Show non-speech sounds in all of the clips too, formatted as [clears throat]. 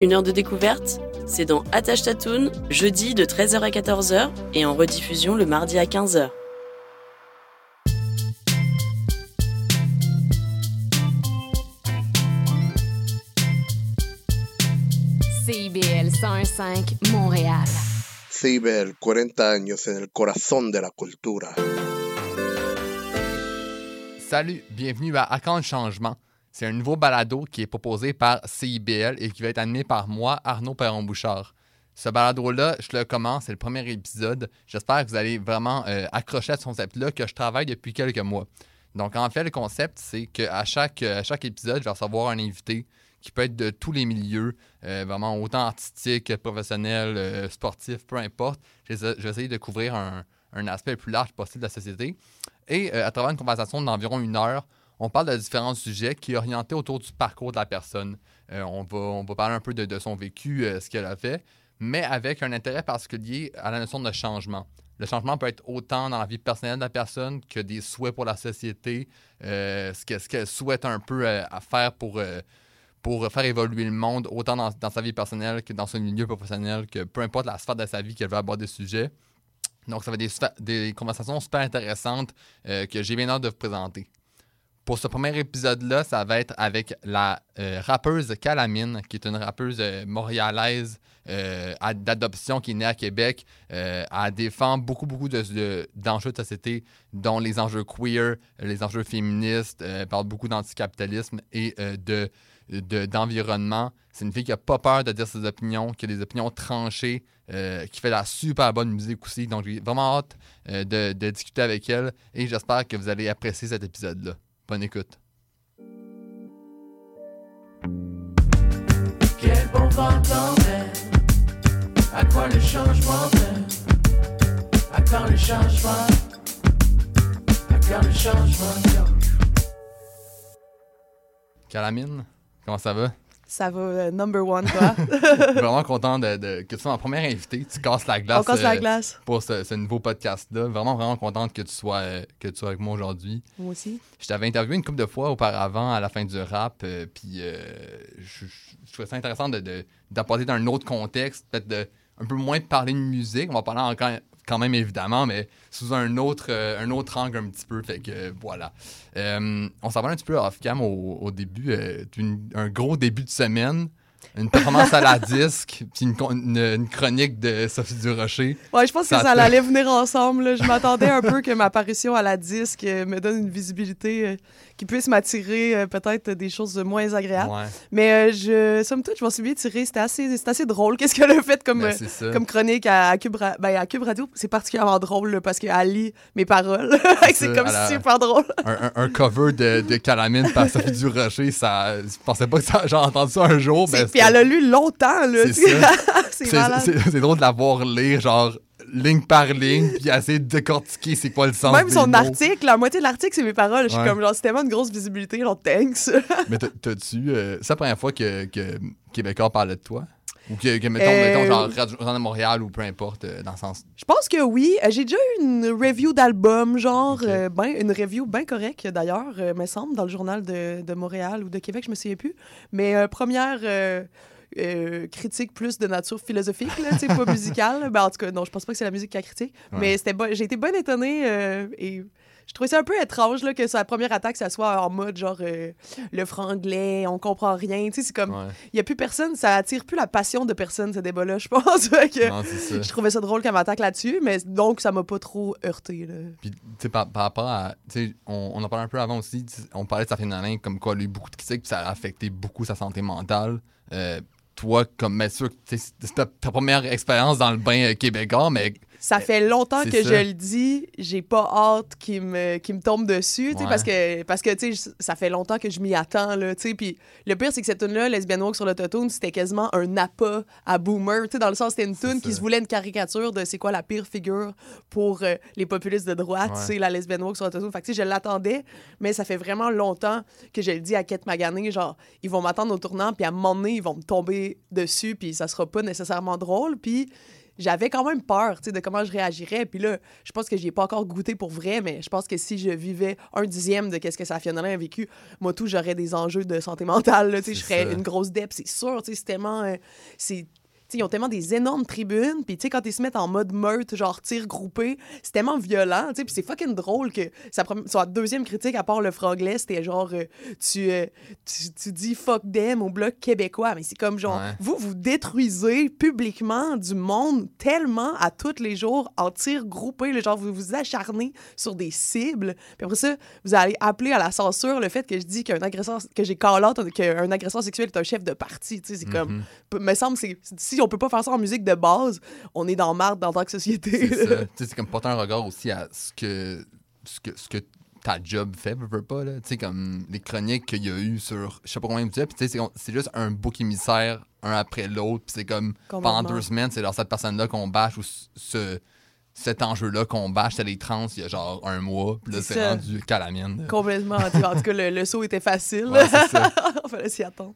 Une heure de découverte, c'est dans Attache Tatoon, jeudi de 13h à 14h et en rediffusion le mardi à 15h. CIBL 105 Montréal. CIBEL, 40 años en el corazón de la cultura. Salut, bienvenue à À quand le changement? C'est un nouveau balado qui est proposé par CIBL et qui va être animé par moi, Arnaud Perron-Bouchard. Ce balado-là, je le commence, c'est le premier épisode. J'espère que vous allez vraiment euh, accrocher à ce concept-là que je travaille depuis quelques mois. Donc, en fait, le concept, c'est qu'à chaque, à chaque épisode, je vais recevoir un invité qui peut être de tous les milieux, euh, vraiment autant artistique, professionnel, euh, sportif, peu importe. Je vais essayer de couvrir un, un aspect le plus large possible de la société. Et à travers une conversation d'environ une heure, on parle de différents sujets qui est orienté autour du parcours de la personne. Euh, on, va, on va parler un peu de, son vécu, euh, ce qu'elle a fait, mais avec un intérêt particulier à la notion de changement. Le changement peut être autant dans la vie personnelle de la personne que des souhaits pour la société, euh, ce qu'elle souhaite un peu à faire pour, pour faire évoluer le monde, autant dans, sa vie personnelle que dans son milieu professionnel, que peu importe la sphère de sa vie qu'elle veut aborder le sujet. Donc, ça va être des, des conversations super intéressantes que j'ai bien hâte de vous présenter. Pour ce premier épisode-là, ça va être avec la euh, rappeuse Calamine, qui est une rappeuse euh, montréalaise euh, d'adoption qui est née à Québec. elle défend beaucoup, beaucoup d'enjeux de, société, dont les enjeux queer, les enjeux féministes, elle parle beaucoup d'anticapitalisme et de d'environnement. c'est une fille qui n'a pas peur de dire ses opinions, qui a des opinions tranchées, qui fait de la super bonne musique aussi. Donc, j'ai vraiment hâte de, discuter avec elle et j'espère que vous allez apprécier cet épisode-là. Bonne écoute. Quel bon vent À quoi le changement mène À quand le changement À quand le changement Calamine, comment ça va? Ça va, euh, number one, quoi. [laughs] [laughs] Vraiment content de, que tu sois ma première invitée. Tu casses la glace. On casse la euh, glace. Pour ce, nouveau podcast-là. Vraiment, vraiment contente que tu sois, euh, que tu sois avec moi aujourd'hui. Moi aussi. Je t'avais interviewé une couple de fois auparavant à la fin du rap. puis je, trouvais ça intéressant d'apporter de, dans un autre contexte, peut-être de un peu moins de parler de musique. On va parler encore quand même évidemment, mais sous un autre, euh, un autre angle un petit peu. Fait que euh, voilà. Euh, on s'en va un petit peu off-cam au, début, un gros début de semaine une performance à la disque, puis une, chronique de Sophie Durocher. Ouais, je pense que ça allait venir ensemble. Je m'attendais un peu que ma apparition à la disque euh, me donne une visibilité euh, qui puisse m'attirer euh, peut-être des choses moins agréables. Mais je, somme toute, je m'en suis bien tirée. C'était assez, assez drôle. Qu'est-ce qu'elle a fait comme, ben, comme chronique à, Cube, ben, à Cube Radio? C'est particulièrement drôle parce qu'elle lit mes paroles. [laughs] c'est comme si super drôle. un, cover de, de Calamine par Sophie Durocher, ça, je pensais pas que j'aurais entendu ça un jour. Mais elle a lu longtemps, là. [laughs] C'est drôle de la voir lire, genre, ligne par ligne, puis essayer de décortiquer c'est quoi le sens Même son article, la moitié de l'article, c'est mes paroles. Je suis comme, genre, c'est tellement une grosse visibilité, genre, thanks. [laughs] Mais t'as-tu... Euh, c'est la première fois que, que Québécois parlait de toi? Ou que, mettons, mettons, genre euh, Radio Montréal ou peu importe, euh, dans ce sens. Je pense que oui. J'ai déjà eu une review d'album, genre, ben, une review bien correcte d'ailleurs, me semble, dans le journal de, de, Montréal ou de Québec, je me souviens plus. Mais première euh, critique plus de nature philosophique, là, pas [laughs] musicale. Ben, en tout cas, non, je pense pas que c'est la musique qui a critique. Mais c'était j'ai été bien étonnée euh, et je trouvais ça un peu étrange là, que sa première attaque, ça soit en mode genre euh, le franglais, on comprend rien. C'est comme, il y a plus personne, ça attire plus la passion de personne, ce débat-là, je pense. [laughs] que je trouvais ça drôle qu'elle m'attaque là-dessus, mais donc ça m'a pas trop heurté. Là. Puis, tu sais, par, rapport à. On, on en parlait un peu avant aussi, on parlait de sa Nalin comme quoi elle a eu beaucoup de critiques, puis ça a affecté beaucoup sa santé mentale toi, comme, sûr, c'est ta, première expérience dans le bain euh, québécois, mais ça fait longtemps que je le dis, j'ai pas hâte qu'il me, me tombe dessus, parce que, parce que ça fait longtemps que je m'y attends. Là, puis le pire, c'est que cette tune-là, Lesbian Walk sur l'autotune, c'était quasiment un appât à Boomer. Dans le sens, c'était une tune qui se voulait une caricature de c'est quoi la pire figure pour euh, les populistes de droite, c'est la Lesbian Walk sur l'autotune. Fait que je l'attendais, mais ça fait vraiment longtemps que je le dis à Kate Magané, genre, ils vont m'attendre au tournant, puis à un moment donné, ils vont me tomber dessus, puis ça sera pas nécessairement drôle. Puis j'avais quand même peur, de comment je réagirais. Puis là, je pense que j'y ai pas encore goûté pour vrai, mais je pense que si je vivais un dixième de qu'est-ce que Safia Nolin a vécu, moi, tout, j'aurais des enjeux de santé mentale, là, je ça. une grosse dep, c'est sûr, c'est tellement... euh, c'est tu sais, ils ont tellement des énormes tribunes, puis tu sais, quand ils se mettent en mode meute, genre tir groupé, c'est tellement violent, tu sais, puis c'est fucking drôle que sa, sa deuxième critique, à part le franglais, c'était genre, euh, tu, euh, tu, tu dis fuck them au bloc québécois, mais c'est comme genre, Ouais. vous, vous détruisez publiquement du monde tellement à tous les jours en tir groupé, le genre, vous vous acharnez sur des cibles, puis après ça, vous allez appeler à la censure le fait que je dis qu'un agresseur, que j'ai call out qu'un agresseur sexuel est un chef de parti, tu sais, c'est comme, Mhm. Me semble c'est si on peut pas faire ça en musique de base, on est dans marde dans tant que société. C'est c'est comme porter un regard aussi à ce que, ce que, ce que ta job fait, veux, pas, là. Tu sais, comme les chroniques qu'il y a eu sur je sais pas combien de puis tu sais, c'est- juste un bouc émissaire, un après l'autre, puis c'est comme pendant deux semaines, c'est genre cette personne-là qu'on bâche ou ce, cet enjeu-là qu'on bâche, c'est les trans il y a genre un mois, puis là, C'est rendu qu'à la mienne. là. Complètement. En tout cas, le, le saut était facile. Ouais, c'est ça. [laughs] On fallait s'y attendre.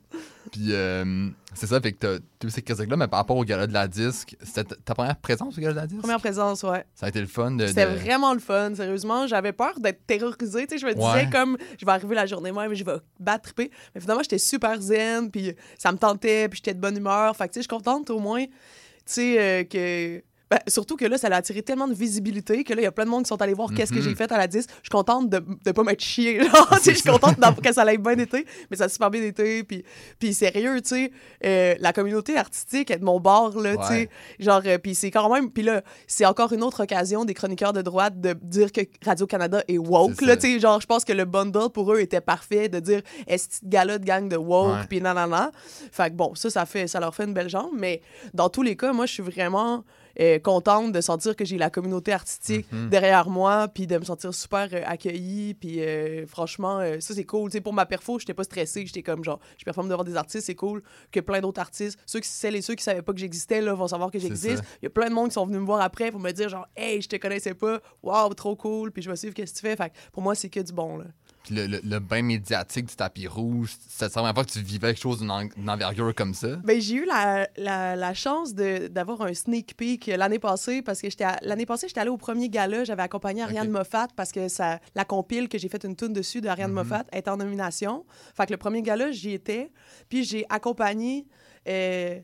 Puis euh, c'est ça, fait que eu ces critiques-là, mais par rapport au gala de la disque, c'était ta- première présence au gala de la disque? Première présence, ouais. Ça a été le fun de. C'était de- vraiment le fun, sérieusement. J'avais peur d'être terrorisée. Tu sais, je me disais Ouais. comme, je vais arriver la journée même, je vais battre. Mais finalement, j'étais super zen, puis ça me tentait, puis j'étais de bonne humeur. Fait que, tu sais, je suis contente au moins, tu sais, euh, que. Ben, surtout que là, ça a attiré tellement de visibilité que là, il y a plein de monde qui sont allés voir qu'est-ce que Mhm. j'ai fait à la 10. Je suis contente de ne pas m'être chiée. [laughs] Je suis contente que ça ait bien été, mais ça a super bien été. Puis, puis sérieux, tu sais, euh, la communauté artistique est de mon bord, là, tu sais. Genre, euh, puis c'est quand même. Puis là, c'est encore une autre occasion des chroniqueurs de droite de dire que Radio-Canada est woke. Là, tu sais, genre, je pense que le bundle pour eux était parfait de dire est-ce que gala de gang de woke, Ouais. puis nanana. Fait que bon, ça, ça, fait, ça leur fait une belle jambe. Mais dans tous les cas, moi, je suis vraiment. Euh, contente de sentir que j'ai la communauté artistique Mhm. derrière moi, puis de me sentir super euh, accueillie, puis euh, franchement, ça c'est cool. Tu sais, pour ma perfo, j'étais pas stressée, j'étais comme genre, je performe devant des artistes, c'est cool que plein d'autres artistes, ceux qui celles et ceux qui savaient pas que j'existais là vont savoir que j'existe. Il y a plein de monde qui sont venus me voir après pour me dire genre, hey, je te connaissais pas, waouh, trop cool, puis je vais suivre qu'est-ce que tu fais. Fait que pour moi, c'est que du bon là. Le, le, le bain médiatique du tapis rouge, c'est la première fois que tu vivais quelque chose d'une en- d'une envergure comme ça? Ben, j'ai eu la, la, la chance d'avoir un sneak peek l'année passée parce que l'année passée, j'étais allée au premier gala, j'avais accompagné Ariane. Moffat parce que ça, la compile que j'ai fait une tune dessus de Ariane Mhm. Moffat est en nomination. Fait que le premier gala, j'y étais. Puis j'ai accompagné euh,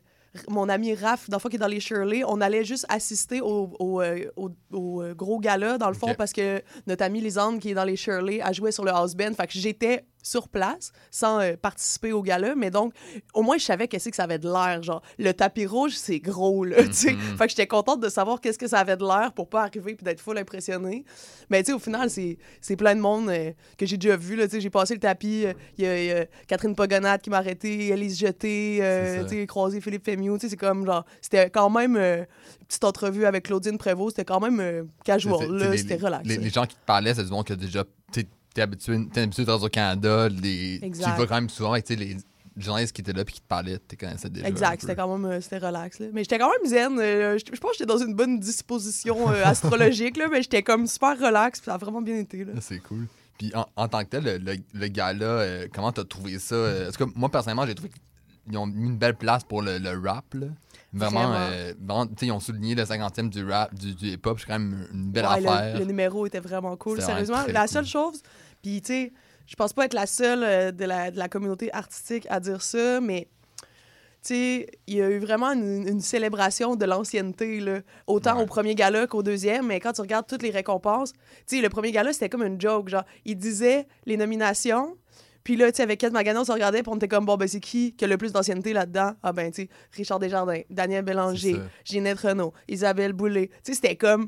mon ami Raph, dans le fond, qui est dans les Shirley. On allait juste assister au, au, euh, au- au, euh, gros gala, dans le fond, parce que notre amie Lisande, qui est dans les Shirley, a joué sur le house band. Fait que j'étais sur place sans euh, participer au gala, mais donc au moins je savais qu'est-ce que ça avait de l'air genre. Le tapis rouge c'est gros là tu sais. Mhm. fait que j'étais contente de savoir qu'est-ce que ça avait de l'air pour pas arriver puis d'être full impressionnée. Mais tu sais au final c'est plein de monde euh, que j'ai déjà vu là tu sais. J'ai passé le tapis euh, il y, a- il y a Catherine Pogonade qui m'a arrêté Elise Jeté tu sais croisé Philippe Fémieux tu sais c'est comme genre c'était quand même une petite entrevue avec Claudine Prévost c'était quand même casual là c'était relax. Les, les gens qui te parlaient, c'est du monde qui a déjà. T'es habitué, t'es habitué de Radio-Canada, les- tu vas quand même souvent avec tu sais, les journalistes qui étaient là puis qui te parlaient, tu connaissais déjà. Exact, c'était quand même euh, c'était relax. Là. Mais j'étais quand même zen. euh, je je pense que j'étais dans une bonne disposition euh, [laughs] astrologique, là, mais j'étais comme super relax. puis Ça a vraiment bien été. Là. Ah, C'est cool. Puis en, en tant que tel, le, le, le gala, euh, comment t'as trouvé ça? Est-ce que moi, personnellement, j'ai trouvé qu'ils ont mis une belle place pour le, le rap, là. Vraiment, Vraiment. euh, vraiment, ils ont souligné le 50e du rap, du, du hip-hop, c'est quand même une belle Ouais, affaire. Le, numéro était vraiment cool. Sérieusement, la cool. seule chose, puis tu sais, je pense pas être la seule euh, de, la, de la communauté artistique à dire ça, mais tu sais, il y a eu vraiment une, une célébration de l'ancienneté, là. Autant Ouais. au premier gala qu'au deuxième, mais quand tu regardes toutes les récompenses, tu sais, le premier gala, c'était comme une joke. Genre, il disait les nominations, puis là, tu sais, avec Kate Maganon, on se regardait, puis on était comme, bon, ben, c'est qui qui a le plus d'ancienneté là-dedans? Ah, ben, tu sais, Richard Desjardins, Daniel Bélanger. Ginette Renault, Isabelle Boulay. Tu sais, c'était comme.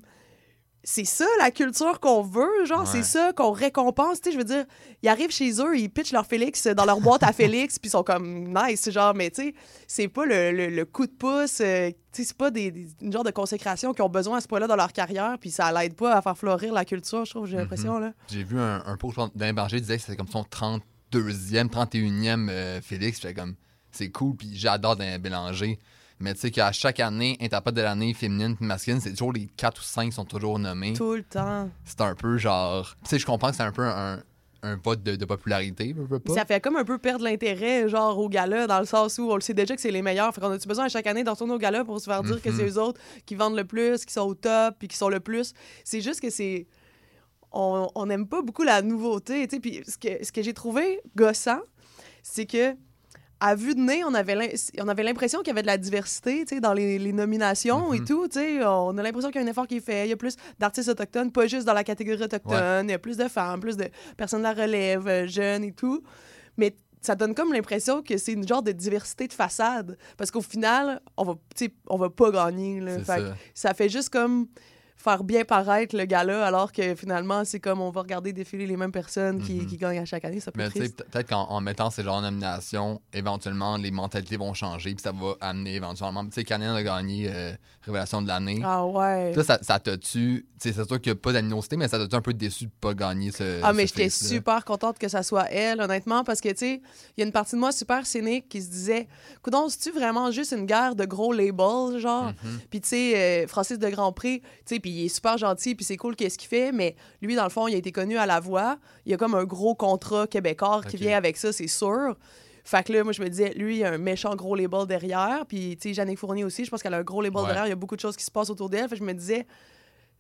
C'est ça la culture qu'on veut, genre, Ouais. c'est ça qu'on récompense. Tu sais, je veux dire, ils arrivent chez eux, ils pitchent leur Félix dans leur boîte à [laughs] Félix, puis ils sont comme nice, genre, mais tu sais, c'est pas le, le- le coup de pouce, euh, tu sais, c'est pas des, des- une genre de consécration qu'ils ont besoin à ce point-là dans leur carrière, puis ça l'aide pas à faire fleurir la culture, je trouve, j'ai Mhm. l'impression, là. J'ai vu un, un post d'un Berger qui disait que c'était comme son 32e, 31e euh, Félix. J'étais comme, c'est cool, puis j'adore Dan Bélanger. Mais tu sais qu'à chaque année, interprète de l'année féminine puis masculine, c'est toujours les 4 ou 5 qui sont toujours nommés. Tout le temps. C'est un peu genre. Tu sais, je comprends que c'est un peu un, un vote de, de popularité, veux pas. Ça fait comme un peu perdre l'intérêt, genre, au gala, dans le sens où on le sait déjà que c'est les meilleurs. Fait qu'on a-tu besoin à chaque année de retourner au gala pour se faire dire que Mhm. c'est eux autres qui vendent le plus, qui sont au top, puis qui sont le plus? C'est juste que c'est. On on n'aime pas beaucoup la nouveauté, tu sais. Puis ce que, ce que j'ai trouvé gossant, c'est que. À vue de nez, on avait l'im- on avait l'impression qu'il y avait de la diversité dans les, les nominations et Mhm. tout. On a l'impression qu'il y a un effort qui est fait. Il y a plus d'artistes autochtones, pas juste dans la catégorie autochtone. Il y a plus de femmes, plus de personnes de la relève, euh, jeunes et tout. Mais ça donne comme l'impression que c'est une genre de diversité de façade. Parce qu'au final, on va, on va pas gagner. là. C'est Fait que ça. ça fait juste comme faire bien paraître le gars-là, alors que finalement, c'est comme on va regarder défiler les mêmes personnes qui, Mhm. qui gagnent à chaque année. Ça peut Mais peut-être qu'en en mettant ces genres de nominations, éventuellement, les mentalités vont changer, puis ça va amener éventuellement. Tu sais, Canen a gagné euh, Révélation de l'année. Ah ouais. Ça, ça t'a-tu. Tu sais, c'est sûr qu'il n'y a pas d'animosité, mais ça t'a-tu un peu déçu de pas gagner ce. Ah, mais j'étais super contente que ça soit elle, honnêtement, parce que, tu sais, il y a une partie de moi super cynique qui se disait, coudon, c'est-tu vraiment juste une guerre de gros labels, genre? Mhm. Puis, tu sais, euh, Francis de Grandpré, tu sais, puis il est super gentil, puis c'est cool qu'est-ce qu'il fait, mais lui, dans le fond, il a été connu à la voix. Il y a comme un gros contrat québécois qui vient avec ça, c'est sûr. Fait que là, moi, je me disais, lui, il a un méchant gros label derrière. Puis, tu sais, Jannick Fournier aussi, je pense qu'elle a un gros label Ouais. derrière. Il y a beaucoup de choses qui se passent autour d'elle. Fait que je me disais,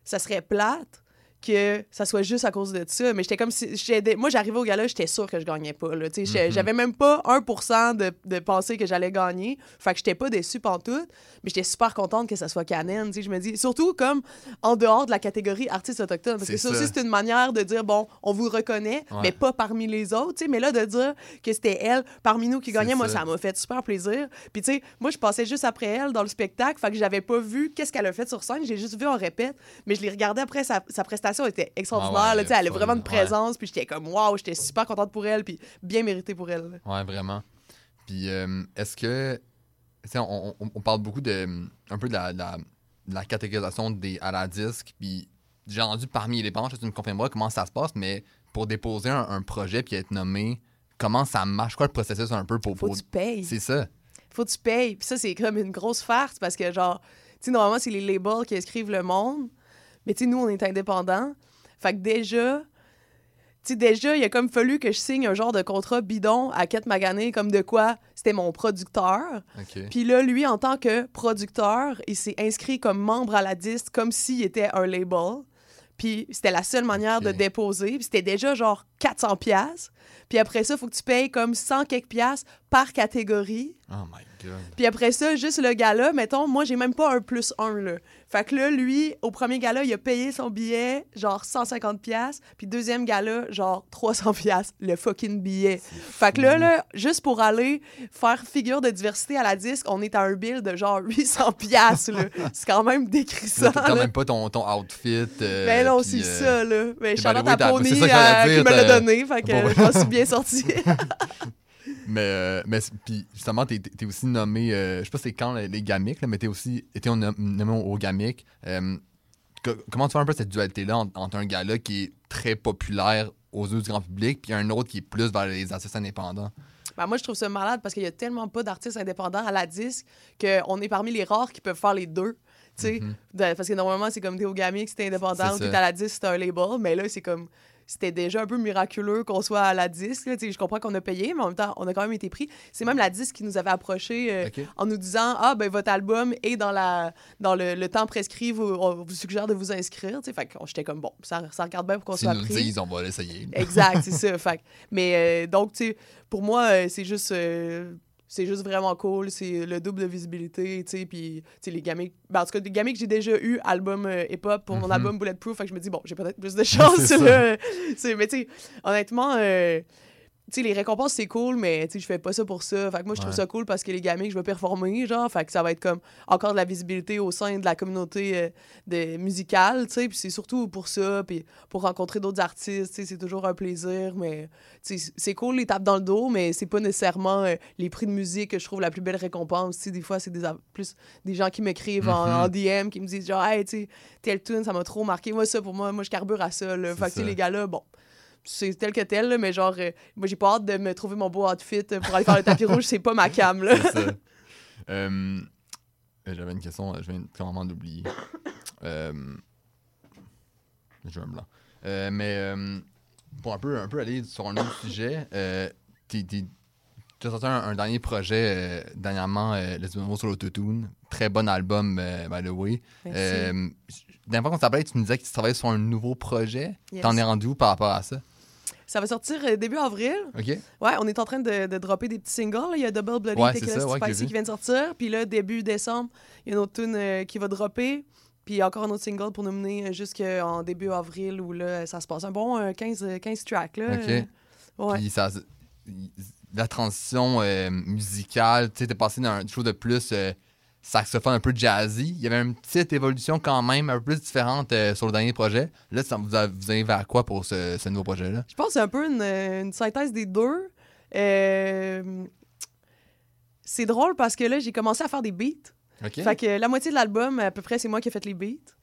ça serait plate que ça soit juste à cause de ça. Mais j'étais comme si. j'étais- Moi, j'arrivais au gala, j'étais sûre que je gagnais pas. Là. Mhm. J'avais même pas 1% de, de penser que j'allais gagner. Fait que j'étais pas déçue pantoute. Mais j'étais super contente que ça soit Canen. Je me dis, surtout comme en dehors de la catégorie artiste autochtone. Parce que ça, ça. aussi, c'est une manière de dire, bon, on vous reconnaît, Ouais. mais pas parmi les autres. Mais là, de dire que c'était elle parmi nous qui C'est gagnait, moi, ça. ça m'a fait super plaisir. Puis, tu sais, moi, je passais juste après elle dans le spectacle. Fait que j'avais pas vu qu'est-ce qu'elle a fait sur scène. J'ai juste vu en répète. Mais je l'ai regardé après. Sa, sa prestation était extraordinaire. Ah ouais, là, elle a vraiment une ouais. présence. Puis, j'étais comme, waouh, j'étais super contente pour elle. Puis, bien mérité pour elle. Ouais, vraiment. Puis, euh, est-ce que. On, on- on parle beaucoup de. Un peu de la, de la, de la catégorisation des, à la disque. Puis, j'ai entendu parmi les banches, tu me confirmeras comment ça se passe, mais pour déposer un, un projet puis être nommé, comment ça marche? Quoi le processus un peu pour. Faut pour... que tu payes. C'est ça. faut que tu payes. Puis ça, c'est comme une grosse farce parce que, genre, tu sais, normalement, c'est les labels qui inscrivent le monde. Mais, tu sais, nous, on est indépendants. Fait que déjà, tu sais, déjà, il a comme fallu que je signe un genre de contrat bidon à Kate Magané, comme de quoi c'était mon producteur. Puis là, lui, en tant que producteur, il s'est inscrit comme membre à la disque, comme s'il était un label. Puis c'était la seule manière de déposer. Puis c'était déjà genre 400 pièces. Puis après ça, il faut que tu payes comme 100 quelques piastres par catégorie. Oh my god. Puis après ça, juste le gala, mettons, moi, j'ai même pas un plus un, là. Fait que là, lui, au premier gala, il a payé son billet, genre 150 pièces Puis deuxième gala, genre 300 pièces le fucking billet. Fait que là, là, juste pour aller faire figure de diversité à la disque, on est à un bill de genre 800 pièces là. [laughs] C'est quand même décrissant, T'as quand là. même pas ton, ton outfit. euh, Ben non, puis, c'est euh, ça, là. Mais Charlotte c'est euh, dire, qui me l'a donné, fait que Bon, je m'en suis bien sortie. [laughs] Mais, euh, mais puis justement, t'es, t'es aussi nommé, euh, je sais pas c'est quand les, les Gamics, là, mais t'es aussi été nommé au Gamic. Euh, co- comment tu vois un peu cette dualité-là entre, entre un gars-là qui est très populaire aux yeux du grand public, puis un autre qui est plus vers les artistes indépendants? Ben, moi, je trouve ça malade parce qu'il y a tellement pas d'artistes indépendants à la disque qu'on est parmi les rares qui peuvent faire les deux. tu sais. Mhm. De- parce que normalement, c'est comme t'es au Gamic, c'était indépendant, C'est ou t'es à la disque, c'était un label. Mais là, c'est comme. C'était déjà un peu miraculeux qu'on soit à la disque. là. Tu sais, Je comprends qu'on a payé, mais en même temps, on a quand même été pris. C'est même la disque qui nous avait approchés euh, en nous disant Ah, ben votre album est dans, la, dans le, le temps prescrit, vous, on vous suggère de vous inscrire. Tu sais, Fait que j'étais comme Bon, ça, ça regarde bien pour qu'on S'ils soit nous pris. disent, on va l'essayer. Exact, c'est ça. Fait mais euh, donc, tu sais, pour moi, euh, c'est juste. euh, c'est juste vraiment cool, c'est le double de visibilité, tu sais, puis, tu sais, les gamiques... Ben, en tout cas, des gamiques, j'ai déjà eu album euh, hip-hop pour mon Mhm. album Bulletproof, fait que je me dis, bon, j'ai peut-être plus de [laughs] chance, là. Mais, tu sais, honnêtement, euh, sais, les récompenses, c'est cool, mais, tu sais, je fais pas ça pour ça. Fait que moi, je trouve Ouais. ça cool parce que les gamiques, je veux performer, genre, fait que ça va être comme encore de la visibilité au sein de la communauté euh, de, musicale, tu sais, puis c'est surtout pour ça, puis pour rencontrer d'autres artistes, tu sais, c'est toujours un plaisir, mais tu sais, c'est cool les tapes dans le dos, mais c'est pas nécessairement euh, les prix de musique que je trouve la plus belle récompense. Tu sais, des fois, c'est des, plus des gens qui m'écrivent en, Mhm. en DM, qui me disent genre, hey, tu sais, tel tune, ça m'a trop marqué. Moi, ça, pour moi, moi, je carbure à ça, là. Fait que, les gars-là, bon. C'est tel que tel, là, mais genre, euh, moi, j'ai pas hâte de me trouver mon beau outfit euh, pour aller faire le tapis rouge, c'est pas ma cam, là. Ça. Euh, J'avais une question, je viens complètement d'oublier. Euh, J'ai un blanc. Euh, mais euh, pour un peu, un peu aller sur un autre sujet, euh, tu as sorti un, un dernier projet euh, dernièrement, euh, Les Numéros sur l'autotune. Très bon album, euh, by the way. Merci. Euh, dernière fois qu'on s'appelait, tu me disais que tu travaillais sur un nouveau projet. Yes. T'en es rendu où par rapport à ça? Ça va sortir euh, début avril. OK? Ouais, on est en train de, de dropper des petits singles. là. Il y a Double Bloody Ouais, c'est Tequila ça, ouais, que j'ai Spicy vu. qui vient de sortir. Puis là, début décembre, il y a une autre tune euh, qui va dropper. Puis encore un autre single pour nous mener euh, jusqu'en début avril où là, ça se passe. Un bon euh, 15, euh, 15 tracks. Là. OK. Euh, ouais. Puis ça, la transition euh, musicale, tu sais, t'es passé dans un chose de plus euh, saxophone un peu jazzy. Il y avait une petite évolution quand même, un peu plus différente euh, sur le dernier projet. Là, ça vous, allez vers quoi pour ce, ce nouveau projet-là? Je pense que c'est un peu une, euh, une synthèse des deux. Euh, c'est drôle parce que là, j'ai commencé à faire des beats. Fait que la moitié de l'album, à peu près, c'est moi qui ai fait les beats.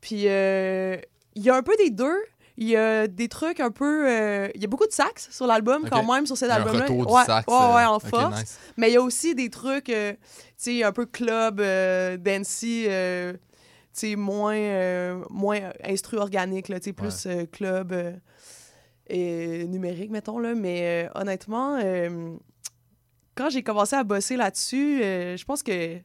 Puis euh, il y a un peu des deux. Il y a des trucs un peu. euh, Il y a beaucoup de sax sur l'album, quand même, sur cet album-là. ouais, sax. ouais, ouais, euh, en ok, force. nice. Mais il y a aussi des trucs, euh, tu sais, un peu club, euh, dancey, euh, tu sais, moins, euh, moins instru organique, là, tu sais, plus euh, club euh, et numérique, mettons, là. Mais euh, honnêtement, euh, quand j'ai commencé à bosser là-dessus, euh, je pense que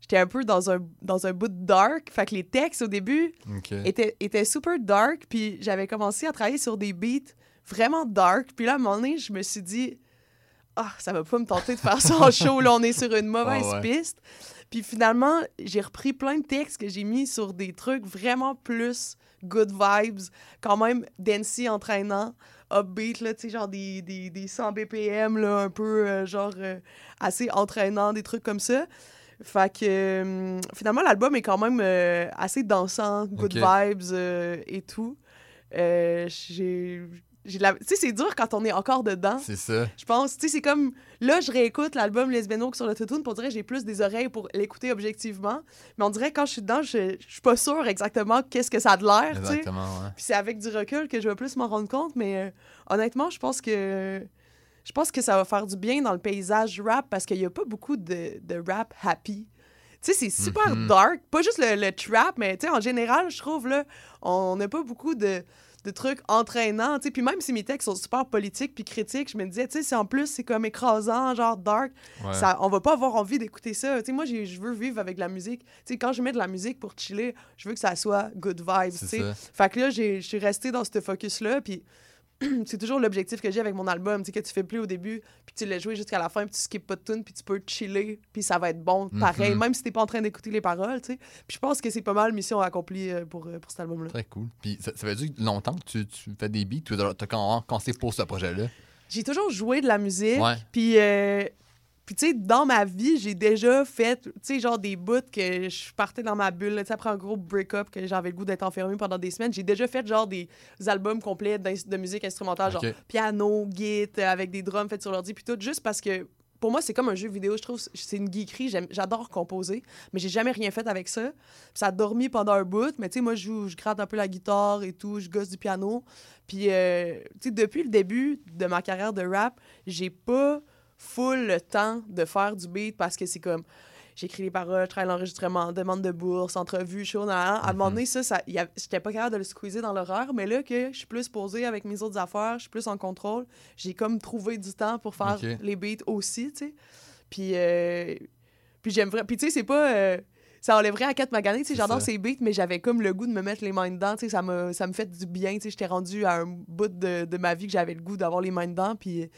j'étais un peu dans un, dans un bout de dark. Fait que les textes, au début, OK. était, était super dark, puis j'avais commencé à travailler sur des beats vraiment dark. Puis là, à un moment donné, je me suis dit, ah, ça va pas me tenter de faire ça en show, là, on est sur une mauvaise ouais. piste. Puis finalement, j'ai repris plein de textes que j'ai mis sur des trucs vraiment plus good vibes, quand même dancey, entraînant, upbeat, là, tu sais, genre des, des, des 100 BPM, là, un peu, euh, genre, euh, assez entraînant, des trucs comme ça. Fait que euh, finalement, l'album est quand même euh, assez dansant, good vibes euh, et tout. Euh, j'ai. Tu sais, c'est dur quand on est encore dedans. C'est ça. Je pense, tu sais, c'est comme. Là, je réécoute l'album Lesbiano sur le Toutoune pour dire que j'ai plus des oreilles pour l'écouter objectivement. Mais on dirait que quand je suis dedans, je, je suis pas sûre exactement qu'est-ce que ça a de l'air. Exactement, ouais. Puis c'est avec du recul que je vais plus m'en rendre compte, mais honnêtement, je pense que je pense que ça va faire du bien dans le paysage rap parce qu'il n'y a pas beaucoup de, de rap happy. Tu sais, c'est super Mhm. dark. Pas juste le, le trap, mais tu sais, en général, je trouve, là, on n'a pas beaucoup de, de trucs entraînants. tu sais. Puis même si mes textes sont super politiques puis critiques, je me disais, tu sais, si en plus c'est comme écrasant, genre dark, Ouais. ça, on va pas avoir envie d'écouter ça. Tu sais, moi, je veux vivre avec la musique. Tu sais, quand je mets de la musique pour chiller, je veux que ça soit good vibes. tu sais. Fait que là, je suis restée dans ce focus-là, puis [clears throat] c'est toujours l'objectif que j'ai avec mon album, tu sais, que tu fais plus au début, puis tu l'as joué jusqu'à la fin, puis tu skippes pas de tune, puis tu peux chiller, puis ça va être bon, pareil, Mhm. même si t'es pas en train d'écouter les paroles, tu sais. Puis je pense que c'est pas mal mission accomplie euh, pour, euh, pour cet album-là. Très cool. Puis ça, ça fait dire longtemps que tu, tu fais des beats, tu as quand commencé pour ce projet-là? J'ai toujours joué de la musique, Ouais. puis... euh, puis, tu sais, dans ma vie, j'ai déjà fait, tu sais, genre des bouts que je partais dans ma bulle, tu sais, après un gros break-up que j'avais le goût d'être enfermé pendant des semaines. J'ai déjà fait, genre, des albums complets de musique instrumentale, genre piano, git, euh, avec des drums faits sur l'ordi, puis tout, juste parce que pour moi, c'est comme un jeu vidéo. Je trouve c'est une geekerie. J'adore composer, mais j'ai jamais rien fait avec ça. Puis ça a dormi pendant un bout, mais tu sais, moi, je joue, je gratte un peu la guitare et tout, je gosse du piano. Puis, euh, tu sais, depuis le début de ma carrière de rap, j'ai pas full le temps de faire du beat parce que c'est comme j'écris les paroles, je travaille l'enregistrement, demande de bourse, entrevue, show. À un moment donné, ça, ça j'étais pas capable de le squeezer dans l'horaire, mais là que je suis plus posée avec mes autres affaires, je suis plus en contrôle, j'ai comme trouvé du temps pour faire les beats aussi, tu sais. Puis, euh, puis j'aime vraiment. Puis tu sais, c'est pas. euh, ça enlèverait à quatre maganés, tu sais, C'est j'adore ces beats, mais j'avais comme le goût de me mettre les mains dedans, tu sais, ça me, ça me fait du bien, tu sais, j'étais rendue à un bout de, de ma vie que j'avais le goût d'avoir les mains dedans, puis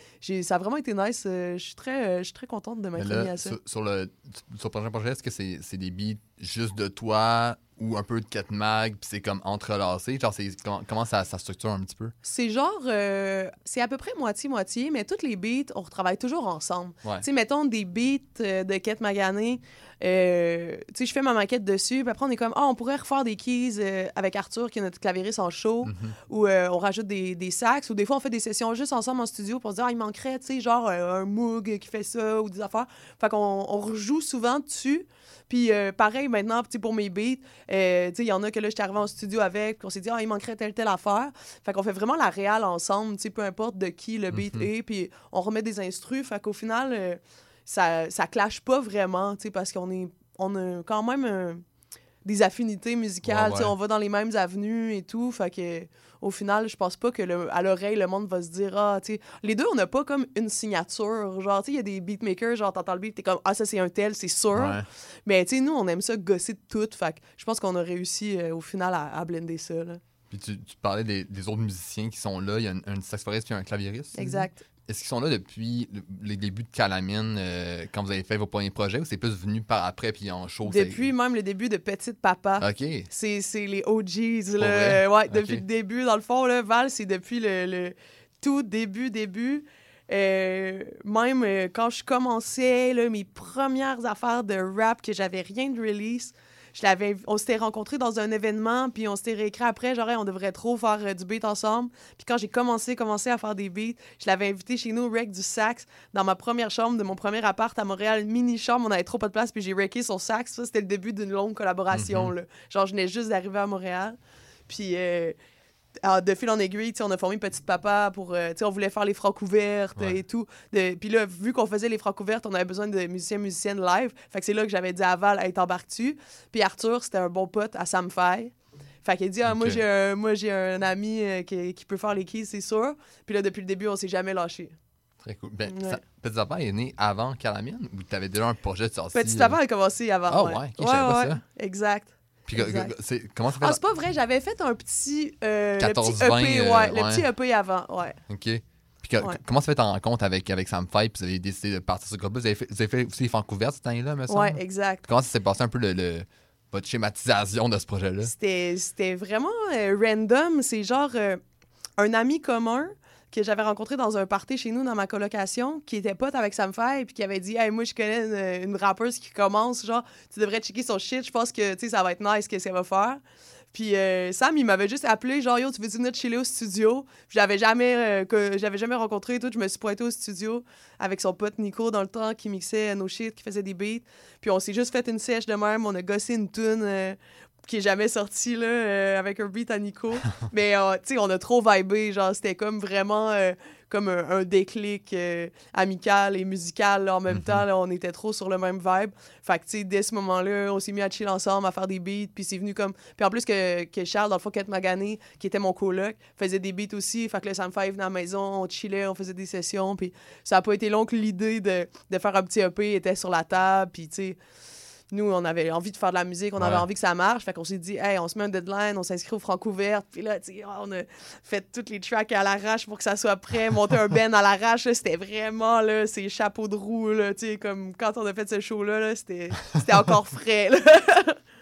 ça a vraiment été nice, euh, je suis très, euh, je suis très contente de m'être là, à ça. sur, sur le, sur le prochain projet, est-ce que c'est c'est des beats juste de toi ou un peu de Cat Mag, puis c'est comme entrelacé? Genre, c'est- comment, comment ça, ça structure un petit peu? C'est genre, euh, c'est à peu près moitié-moitié, mais toutes les beats, on retravaille toujours ensemble. Ouais. Tu sais, mettons des beats euh, de Kate Magané, euh, tu sais, je fais ma maquette dessus, puis après on est comme, ah, on pourrait refaire des keys avec Arthur, qui est notre clavieriste en show, Mhm. ou on rajoute des, des sax, ou des fois on fait des sessions juste ensemble en studio pour se dire, ah, il manquerait, tu sais, genre un Moog qui fait ça, ou des affaires. Fait qu'on on rejoue souvent dessus. Puis euh, pareil maintenant, sais, pour mes beats, euh, il y en a que là, j'étais arrivé en studio avec, puis on s'est dit, ah, il manquerait telle, telle affaire. Fait qu'on fait vraiment la réale ensemble, peu importe de qui le beat Mhm. est, puis on remet des instrus. Fait qu'au final, euh, ça, ça clash pas vraiment, parce qu'on est, on a quand même un, des affinités musicales. Ouais, ouais. On va dans les mêmes avenues et tout. Fait que, au final, je pense pas que le- à l'oreille, le monde va se dire Ah, tu sais. Les deux, on n'a pas comme une signature. Genre, tu sais, il y a des beatmakers, genre, t'entends le beat, t'es comme Ah, ça, c'est un tel, c'est sûr. Ouais. Mais, tu sais, nous, on aime ça gosser de tout. Fait que je pense qu'on a réussi, euh, au final, à, à blender ça. Là. Puis tu, tu parlais des, des autres musiciens qui sont là. Il y a un, un saxophoniste et un claviériste. Exact. Est-ce qu'ils sont là depuis le- les débuts de Calamine, euh, quand vous avez fait vos premiers projets, ou c'est plus venu par après, puis en show? Depuis même le début de Petite Papa. OK. C'est les OGs, là. Ouais, depuis le début. Dans le fond, là, Val, c'est depuis le, le tout début, début. Euh, même euh, quand je commençais, là, mes premières affaires de rap, que j'avais rien de release, je l'avais, on s'était rencontrés dans un événement, puis on s'était réécrit après, genre, Hey, on devrait trop faire euh, du beat ensemble. Puis quand j'ai commencé, commencé à faire des beats, je l'avais invité chez nous, rec du sax, dans ma première chambre de mon premier appart à Montréal, mini chambre, on avait trop pas de place, puis j'ai recké son sax. Ça, c'était le début d'une longue collaboration, Mhm. là. Genre, je venais juste d'arriver à Montréal. Puis, euh, ah, de fil en aiguille, tu on a formé Petite Papa pour. euh, tu on voulait faire les francs ouvertes Ouais. et tout. Puis là, vu qu'on faisait les francs ouvertes, on avait besoin de musiciens, musiciennes live. Fait que c'est là que j'avais dit à Val, hey, t'embarques-tu? Puis Arthur, c'était un bon pote à Sam Fay. Fait qu'il dit, ah, moi, j'ai un, moi, j'ai un ami euh, qui, qui peut faire les keys, c'est sûr. Puis là, depuis le début, on s'est jamais lâché. Très cool. Ben, Ouais. ça- Petit Papa est né avant Calamine, ou t'avais déjà un projet de sortie? Petit euh, Papa a commencé avant. Ah ouais, ok, je savais pas ça. Exact. Puis c'est- comment ça fait? Ah, c'est pas vrai, j'avais fait un petit. euh, le 14, petit EP, 20, ouais, euh, le petit EP avant, ouais. OK. Puis Ouais. comment ça fait ta rencontre avec, avec Sam Five, puis vous avez décidé de partir sur ce groupe Vous avez fait, vous avez fait aussi les Francouvertes cette année-là, me semble? Ouais, exact. Comment ça s'est passé un peu le, le- votre schématisation de ce projet-là? C'était c'était vraiment euh, random. C'est genre euh, un ami commun que j'avais rencontré dans un party chez nous dans ma colocation, qui était pote avec Sam Faye, puis qui avait dit Hey, moi, je connais une, rappeuse qui commence, genre, tu devrais checker son shit, je pense que tu sais, ça va être nice, qu'est-ce qu'elle va faire. Puis euh, Sam, il m'avait juste appelé, genre, yo, tu veux venir chiller au studio? J'avais jamais, euh, que j'avais jamais rencontré et tout. Je me suis pointé au studio avec son pote Nico dans le temps qui mixait nos shit, qui faisait des beats. Puis on s'est juste fait une sèche de même, on a gossé une tune euh, qui est jamais sortie, là, euh, avec un beat à Nico. Mais, euh, tu sais, on a trop vibé, genre, c'était comme vraiment euh, comme un, un déclic amical et musical là, en même Mhm. temps. Là, on était trop sur le même vibe. Fait que, tu sais, dès ce moment-là, on s'est mis à chill ensemble, à faire des beats, puis c'est venu comme... Puis en plus que, que Charles, dans le fond, Kate Magané, qui était mon coloc, faisait des beats aussi. Fait que là, Sam Five venait à la maison, on chillait, on faisait des sessions, puis ça a pas été long que l'idée de, de faire un petit EP était sur la table, puis tu sais... Nous, on avait envie de faire de la musique, on avait envie que ça marche. Fait qu'on s'est dit, hey, on se met un deadline, on s'inscrit au Francouverte. Puis là, tu sais, on a fait toutes les tracks à l'arrache pour que ça soit prêt, [laughs] monter un band à l'arrache. C'était vraiment, là, ces chapeaux de roue, là, tu sais, comme quand on a fait ce show-là, là, c'était encore [laughs] frais, là.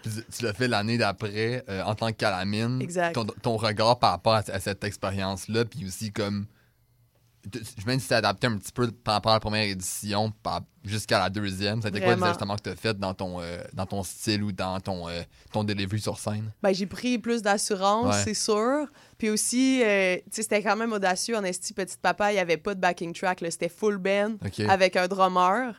Puis tu- tu l'as fait l'année d'après euh, en tant que calamine. Exact. Ton, ton regard par rapport à, à cette expérience-là, puis aussi comme. T- Je me dis que tu adapté un petit peu par rapport à la première édition jusqu'à la deuxième. C'était quoi les ajustements que tu as fait dans ton, euh, dans ton style ou dans ton, euh, ton delivery sur scène? Ben, j'ai pris plus d'assurance, Ouais. c'est sûr. Puis aussi, euh, c'était quand même audacieux. En esti, Petite Papa, il n'y avait pas de backing track. C'était full band avec un drummer.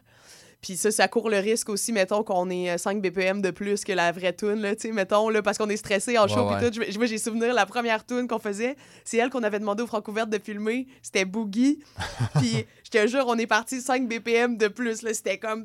Puis ça, ça court le risque aussi, mettons, qu'on ait euh, 5 BPM de plus que la vraie tune, là, tu sais, mettons, là, parce qu'on est stressé en show, Ouais, puis ouais. tout. Je- Moi, j'ai souvenir, la première tune qu'on faisait, c'est elle qu'on avait demandé au Francouverte de filmer. C'était Boogie. [laughs] Puis, je te jure, on est parti 5 BPM de plus, là. C'était comme...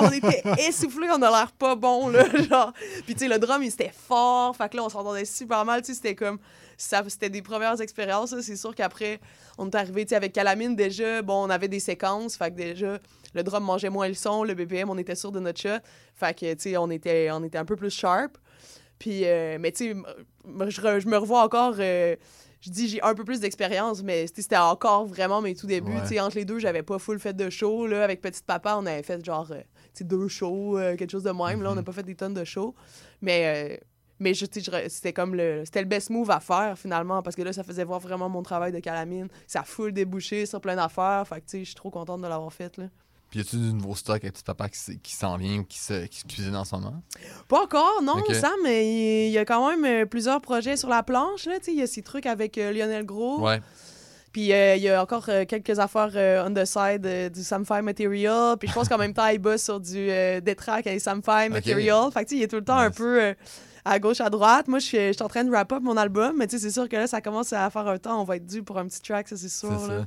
On était [laughs] essoufflés, on a l'air pas bon, là, [laughs] genre. Puis, tu sais, le drum, il était fort. Fait que là, on s'entendait super mal, tu sais, c'était comme... Ça, c'était des premières expériences. C'est sûr qu'après, on est arrivé, tu sais, avec Calamine, déjà, bon, on avait des séquences. Fait que déjà, le drum mangeait moins le son, le BPM, on était sûr de notre shot. Fait que, tu sais, on était, on était un peu plus sharp. Puis, euh, mais tu sais, je, je me revois encore. euh, je dis, j'ai un peu plus d'expérience, mais tu sais, c'était encore vraiment mes tout débuts. Ouais. Tu sais, entre les deux, j'avais pas full fait de show. Là, avec Petite Papa, on avait fait genre, euh, tu sais, deux shows, euh, quelque chose de même. Là, on n'a Mhm. pas fait des tonnes de shows. Mais, euh, mais c'était comme le, c'était le best move à faire finalement, parce que là, ça faisait voir vraiment mon travail de calamine. Ça a full débouché sur plein d'affaires. Fait que, tu sais, je suis trop contente de l'avoir fait, là. Puis y a-tu du nouveau stock avec petit papa qui, s'en vient ou qui se, qui se cuisine en ce moment? Pas encore, non, Ok. Sam, mais il y a quand même euh, plusieurs projets sur la planche. Là, il y a ces trucs avec euh, Lionel Gros. Ouais. Puis euh, il y a encore euh, quelques affaires euh, on the side du Samfire Material. Puis je pense qu'en même temps, il bosse sur du Detrack avec Samfire Material. Fait que tu sais, il est tout le temps un peu à gauche, à droite. Moi, je suis je suis en train de wrap up mon album, mais tu sais, c'est sûr que là, ça commence à faire un temps. On va être dû pour un petit track, ça, c'est sûr. Là. ça.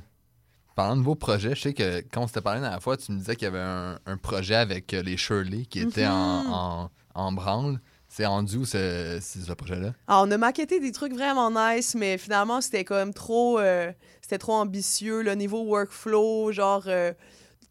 Parlant de vos projets, je sais que quand on s'était parlé la dernière fois, tu me disais qu'il y avait un, un projet avec euh, les Shirley qui était en, Mhm. en, en branle. C'est rendu ce, ce, projet-là? Alors, on a maquetté des trucs vraiment nice, mais finalement, c'était comme trop, euh, c'était trop ambitieux. Le niveau workflow, genre euh,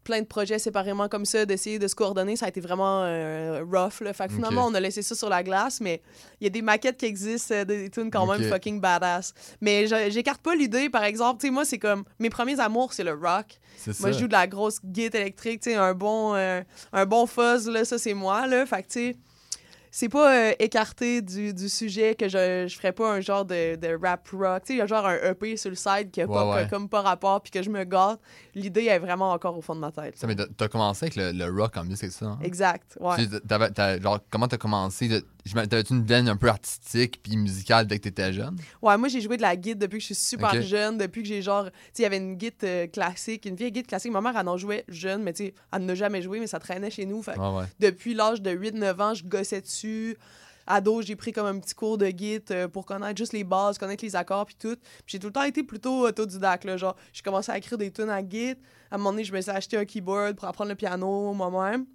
plein de projets séparément comme ça, d'essayer de se coordonner, ça a été vraiment euh, rough. Là. Fait que finalement, on a laissé ça sur la glace, mais il y a des maquettes qui existent, euh, des tunes quand même fucking badass. Mais j'écarte pas l'idée, par exemple, tu sais, moi, c'est comme, mes premiers amours, c'est le rock. Moi, je joue de la grosse guitare électrique, tu sais, un bon, euh, un bon fuzz, là, ça, c'est moi, là. Fait que, tu sais, c'est pas euh, écarté du, du sujet que je, je ferais pas un genre de, de rap rock. Tu sais, il y a genre un EP sur le side qui a pas, Ouais, comme pas rapport, puis que je me gâte. L'idée est vraiment encore au fond de ma tête. Ça, mais t'as- commencé avec le, le rock en musique, c'est ça? hein? Exact, ouais. Tu- t'avais- t'as- genre, comment t'as commencé? T'avais-tu une veine un peu artistique puis musicale dès que t'étais jeune? Ouais, moi, j'ai joué de la guide depuis que je suis super jeune, depuis que j'ai genre. Tu sais, il y avait une guide euh, classique, une vieille guide classique. Ma mère, elle en jouait jeune, mais tu sais, elle n'a jamais joué, mais ça traînait chez nous. Fait ouais. depuis l'âge de 8-9 ans, je gossais dessus. Ado, j'ai pris comme un petit cours de guide euh, pour connaître juste les bases, connaître les accords puis tout. Puis j'ai tout le temps été plutôt autodidacte. Là, genre, j'ai commencé à écrire des tunes à guide. À un moment donné, je me suis acheté un keyboard pour apprendre le piano moi-même.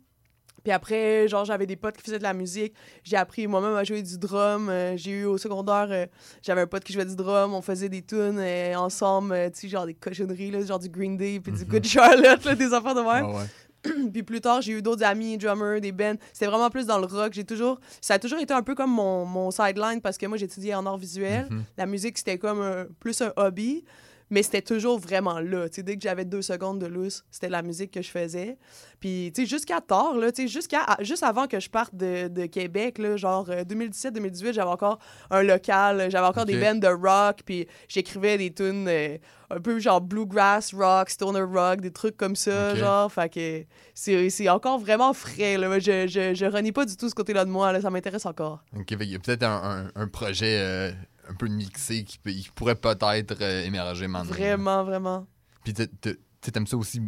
Puis après, genre, j'avais des potes qui faisaient de la musique. J'ai appris moi-même à jouer du drum. Euh, j'ai eu au secondaire, euh, j'avais un pote qui jouait du drum. On faisait des tunes euh, ensemble, tu sais, genre des cochonneries, là, genre du Green Day, puis du Mhm. Good Charlotte, là, des affaires de même. Ouais, ouais. [clears throat] puis plus tard, j'ai eu d'autres amis, drummers, des bands. C'était vraiment plus dans le rock. J'ai toujours... Ça a toujours été un peu comme mon, mon sideline parce que moi, j'étudiais en art visuel. Mhm. La musique, c'était comme un- plus un hobby. Mais c'était toujours vraiment là. Tu sais, dès que j'avais deux secondes de lousse, c'était la musique que je faisais. Puis, tu sais, jusqu'à tard, là, tu sais, jusqu'à, à- juste avant que je parte de, de Québec, là, genre euh, 2017-2018, j'avais encore un local, j'avais encore des bands de rock, puis j'écrivais des tunes euh, un peu genre bluegrass rock, stoner rock, des trucs comme ça, genre. Fait que c'est, encore vraiment frais, là. Je, je, je renie pas du tout ce côté-là de moi, là. Ça m'intéresse encore. Ok, qu'il y a peut-être un, un- un projet euh, un peu mixé qui, peut- qui pourrait peut-être euh, émerger maintenant. Vraiment, vraiment. Puis tu t'aimes ça aussi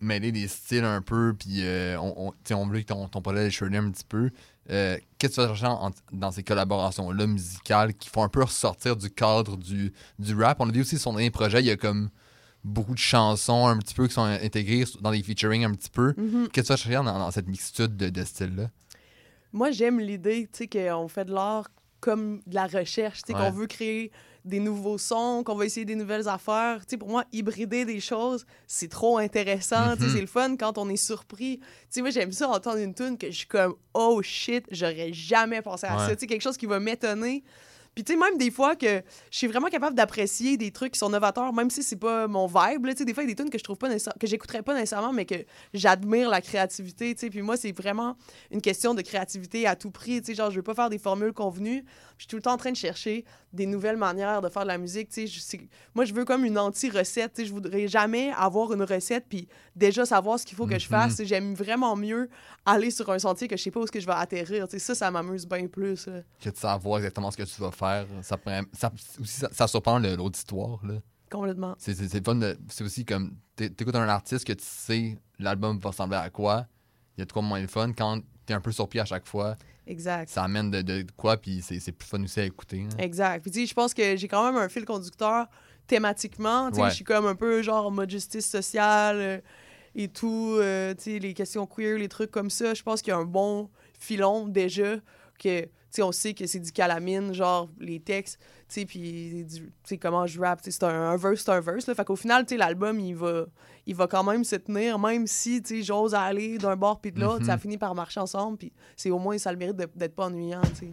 mêler des styles un peu, puis euh, on, on, on veut que ton, ton projet les un petit peu. Euh, Qu'est-ce que tu vas chercher en- dans ces collaborations-là musicales qui font un peu ressortir du cadre du, du rap? On a vu aussi son dernier projet, il y a comme beaucoup de chansons un petit peu qui sont intégrées dans des featuring un petit peu. Mhm. Qu'est-ce que tu vas chercher dans, dans cette mixitude de, de styles-là? Moi, j'aime l'idée, tu sais, qu'on fait de l'art comme de la recherche, tu sais, Ouais. qu'on veut créer des nouveaux sons, qu'on va essayer des nouvelles affaires. Tu sais, pour moi, hybrider des choses, c'est trop intéressant. Mhm. c'est le fun quand on est surpris. Tu sais, moi, j'aime ça entendre une tune que je suis comme « Oh shit, j'aurais jamais pensé à Ouais. ça. » Tu sais, quelque chose qui va m'étonner. Puis, tu sais, même des fois que je suis vraiment capable d'apprécier des trucs qui sont novateurs, même si c'est pas mon vibe. Tu sais, des fois, il y a des tunes que je trouve pas que j'écouterais pas nécessairement, mais que j'admire la créativité. Tu sais, puis moi, c'est vraiment une question de créativité à tout prix. Tu sais, genre, je veux pas faire des formules convenues. Je suis tout le temps en train de chercher des nouvelles manières de faire de la musique. Tu sais, moi, je veux comme une anti-recette. Tu sais, je voudrais jamais avoir une recette puis déjà savoir ce qu'il faut que je Mhm. fasse. J'aime vraiment mieux aller sur un sentier que je sais pas où est-ce que je vais atterrir. Tu sais, ça, ça m'amuse bien plus. là. Que de savoir exactement ce que tu vas faire. Ça, ça, aussi, ça, ça surprend l'auditoire. Complètement. C'est fun C'est aussi comme. t'é- T'écoutes un artiste que tu sais l'album va ressembler à quoi. Il y a de quoi moins le fun. Quand t'es un peu surpris à chaque fois, Exact. ça amène de, de quoi, puis c'est c'est plus fun aussi à écouter. hein. Exact. Puis, tu sais, je pense que j'ai quand même un fil conducteur thématiquement. Tu sais, Ouais. je suis comme un peu genre en mode justice sociale euh, et tout. euh, tu sais, les questions queer, les trucs comme ça. Je pense qu'il y a un bon filon déjà que. Tu sais, on sait que c'est du calamine, genre les textes, tu sais, puis tu sais, comment je rappe, tu sais, c'est un, un verse, c'est un verse, là. Fait qu'au final, tu sais, l'album, il va, il va quand même se tenir, même si, tu sais, j'ose aller d'un bord puis de l'autre, Mhm. ça finit par marcher ensemble, puis c'est au moins, ça a le mérite d'être pas ennuyant, tu sais.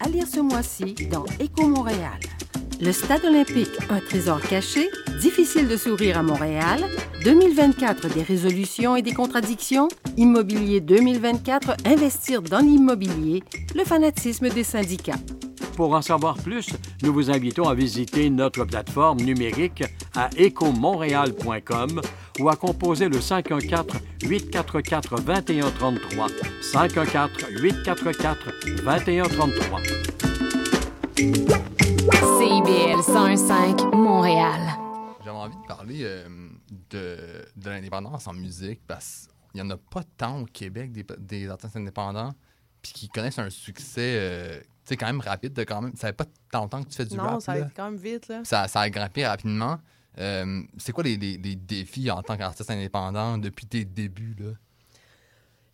À lire ce mois-ci dans Éco Montréal. Le Stade olympique, un trésor caché, difficile de sourire à Montréal, 2024 des résolutions et des contradictions, Immobilier 2024, investir dans l'immobilier, le fanatisme des syndicats. Pour en savoir plus, nous vous invitons à visiter notre plateforme numérique à écomontréal.com ou à composer le 514-844-2133. 514-844-2133. CIBL 105 Montréal. J'avais envie de parler euh, de, de l'indépendance en musique parce qu'il n'y en a pas tant au Québec des, des artistes indépendants puis qui connaissent un succès euh, sais, quand même rapide. De quand même, ça fait pas tant longtemps que tu fais du Non, rap. ça va là. être quand même vite, là. Ça, ça a grimpé rapidement. Euh, c'est quoi les, les- les défis en tant qu'artiste indépendant depuis tes débuts? Là?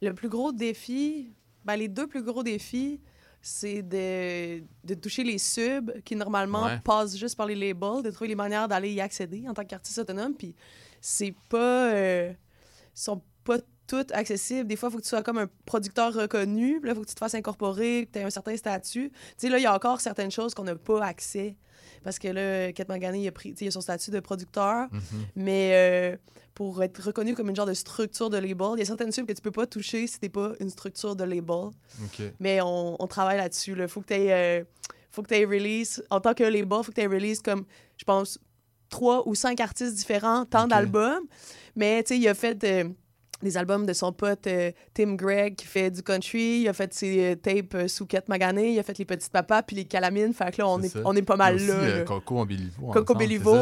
Le plus gros défi, ben, les deux plus gros défis, c'est de, de toucher les subs qui normalement Ouais. passent juste par les labels, de trouver les manières d'aller y accéder en tant qu'artiste autonome. Puis c'est pas. euh, sont pas toutes accessibles. Des fois, il faut que tu sois comme un producteur reconnu. Là, il faut que tu te fasses incorporer, que tu aies un certain statut. Tu sais, là, il y a encore certaines choses qu'on n'a pas accès. Parce que là, Kat Magani, il a, pris, tu il a son statut de producteur. Mhm. Mais euh, pour être reconnu comme une genre de structure de label, il y a certaines subs que tu peux pas toucher si t'es pas une structure de label. Mais on, on travaille là-dessus. Il faut que tu aies, faut que aies release. En tant que label, faut que tu aies release comme, je pense, trois ou cinq artistes différents, tant d'albums. Mais tu sais, il a fait euh, des albums de son pote euh, Tim Gregg qui fait du country. Il a fait ses euh, tapes euh, sous Quête Magané. Il a fait les Petites Papas puis les Calamines. Fait que là, on, est, on est pas mal aussi, là. Coco Béliveau. Coco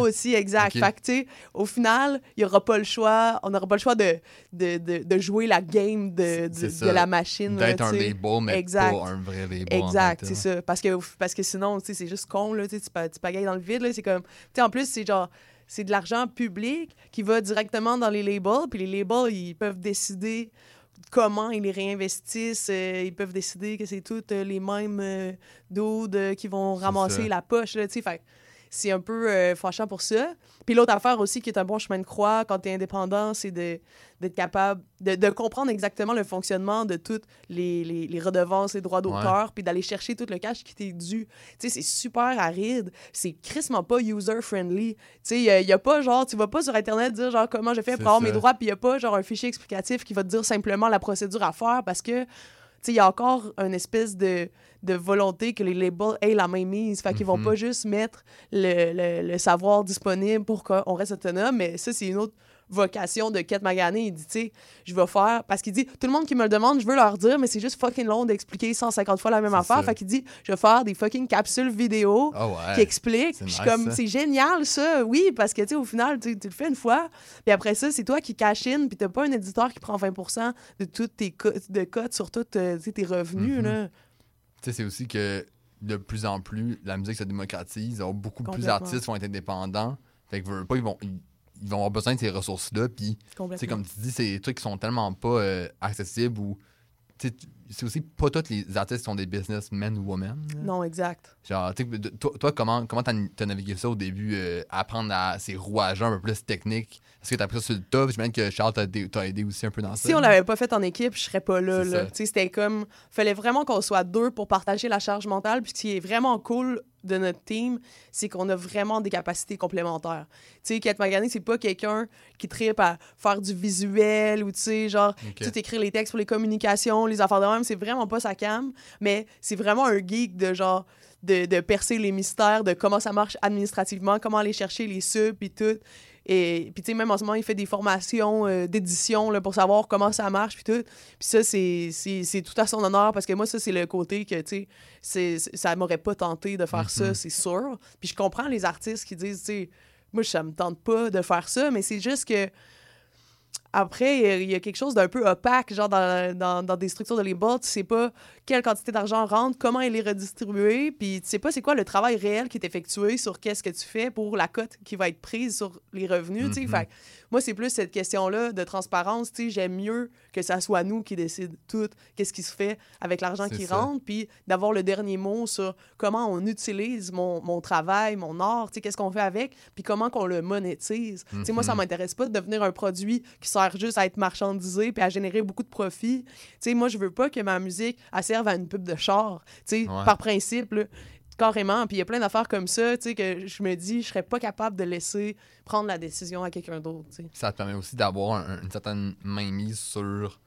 aussi, exact. Fait que, tu sais, au final, il n'y aura pas le choix, on n'aura pas le choix de, de, de, de jouer la game de, de, la machine. D'être un label, mais Exact. pas un vrai label. en Exact, c'est que ça. Parce que, parce que sinon, tu sais, c'est juste con, là, tu tu pagayes dans le vide, là, c'est comme... Tu sais, en plus, c'est genre... C'est de l'argent public qui va directement dans les labels, puis les labels, ils peuvent décider comment ils les réinvestissent. euh, ils peuvent décider que c'est toutes euh, les mêmes euh, euh, qui vont ramasser la poche, là, tu sais. Fait c'est un peu euh, fâchant pour ça. Puis l'autre affaire aussi qui est un bon chemin de croix quand tu es indépendant, c'est d'être capable de, de comprendre exactement le fonctionnement de toutes les, les, les redevances, les droits d'auteur, puis d'aller chercher tout le cash qui t'est dû. Tu sais, c'est super aride. C'est crissement pas user-friendly. Tu sais, il n'y a, pas genre, tu vas pas sur Internet dire genre comment je fais pour avoir mes droits, puis il n'y a pas genre un fichier explicatif qui va te dire simplement la procédure à faire parce que il y a encore une espèce de, de volonté que les labels aient la même mise. Fait qu'ils vont Mhm. pas juste mettre le, le- le savoir disponible pour qu'on reste autonome, mais ça, c'est une autre vocation de Kate Magané. Il dit, tu sais, je vais faire... Parce qu'il dit, tout le monde qui me le demande, je veux leur dire, mais c'est juste fucking long d'expliquer 150 fois la même affaire. ça. Fait qu'il dit, je vais faire des fucking capsules vidéo Ah ouais. qui expliquent. c'est Puis je suis nice, comme, c'est génial, ça, oui, parce que, tu sais, au final, tu le fais une fois, puis après ça, c'est toi qui cash in, puis t'as pas un éditeur qui prend 20% de toutes tes co- de cotes sur tous euh, tes revenus, Mhm. là. Tu sais, c'est aussi que de plus en plus, la musique se démocratise. Alors, beaucoup plus d'artistes vont être indépendants. Fait que veulent pas, ils vont, ils, ils vont avoir besoin de ces ressources-là. Puis, Complètement. comme tu dis, c'est des trucs qui sont tellement pas euh, accessibles ou. C'est aussi pas tous les artistes qui sont des businessmen ou women. là. Non, exact. Genre, tu sais, de- toi, toi, comment comment t'as t'as navigué ça au début, euh, apprendre à ces rouages un peu plus techniques? Est-ce que t'as appris ça sur le top? J'imagine que Charles t'a aidé, aussi un peu dans ça. Si on l'avait pas fait en équipe, je serais pas là. Tu C'était comme. fallait vraiment qu'on soit deux pour partager la charge mentale. Puis ce qui est vraiment cool de notre team, c'est qu'on a vraiment des capacités complémentaires. Tu sais, Kate Magani, c'est pas quelqu'un qui tripe à faire du visuel ou, tu sais, genre, Ok. tout écrire les textes pour les communications, les affaires de même. C'est vraiment pas sa cam. Mais c'est vraiment un geek de genre. De, de percer les mystères de comment ça marche administrativement, comment aller chercher les subs, puis tout. Et puis, tu sais, même en ce moment, il fait des formations euh, d'édition pour savoir comment ça marche, puis tout. Puis ça, c'est tout à son honneur parce que moi, ça, c'est le côté que, tu sais, ça m'aurait pas tenté de faire ça, Mhm. c'est sûr. Puis je comprends les artistes qui disent, tu sais, moi, ça me tente pas de faire ça, mais c'est juste que. Après, il y y a quelque chose d'un peu opaque, genre dans, dans, dans des structures de label. Tu sais pas quelle quantité d'argent rentre, comment elle est redistribuée, puis tu sais pas c'est quoi le travail réel qui est effectué sur qu'est-ce que tu fais pour la cote qui va être prise sur les revenus. tu sais. Fait que moi, c'est plus cette question-là de transparence. tu sais, J'aime mieux que ça soit nous qui décident tout, qu'est-ce qui se fait avec l'argent qui ça. rentre, puis d'avoir le dernier mot sur comment on utilise mon, mon travail, mon art, tu sais, qu'est-ce qu'on fait avec, puis comment qu'on le monétise. Tu sais, Moi, ça m'intéresse pas de devenir un produit qui juste à être marchandisé puis à générer beaucoup de profit. Tu sais, moi, je veux pas que ma musique elle serve à une pub de char, tu Ouais. par principe, là, carrément. Puis il y a plein d'affaires comme ça, tu sais, que je me dis, je serais pas capable de laisser prendre la décision à quelqu'un d'autre, tu ça te permet aussi d'avoir un- une certaine mainmise sur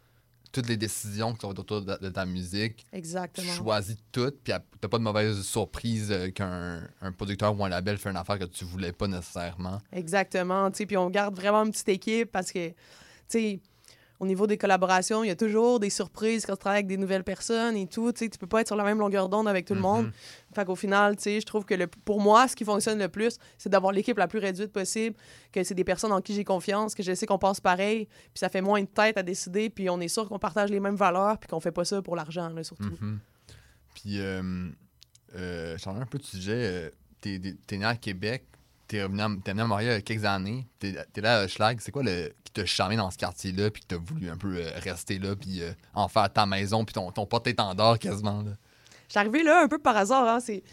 toutes les décisions qui sont autour de, de ta musique. Tu Exactement. choisis tout, puis t'as pas de mauvaise surprise euh, qu'un un producteur ou un label fait une affaire que tu voulais pas nécessairement. Exactement. tu sais, Puis on garde vraiment une petite équipe parce que, tu sais, au niveau des collaborations, il y a toujours des surprises quand tu travailles avec des nouvelles personnes et tout. Tu peux pas être sur la même longueur d'onde avec tout le monde. Fait qu'au final, je trouve que le, pour moi, ce qui fonctionne le plus, c'est d'avoir l'équipe la plus réduite possible, que c'est des personnes en qui j'ai confiance, que je sais qu'on pense pareil, puis ça fait moins de tête à décider, puis on est sûr qu'on partage les mêmes valeurs, puis qu'on fait pas ça pour l'argent, là, surtout. Mhm. Puis, euh, euh, un peu de sujet, euh, t'es né à Québec, t'es revenu à, à Montréal il y a quelques années, t'es t'es là à Schlag. C'est quoi le, qui t'a charmé dans ce quartier-là, puis que t'as voulu un peu euh, rester là, puis euh, en faire ta maison, puis ton, ton porte-étendard quasiment? Là? Arrivée là un peu par hasard. Hein. C'est...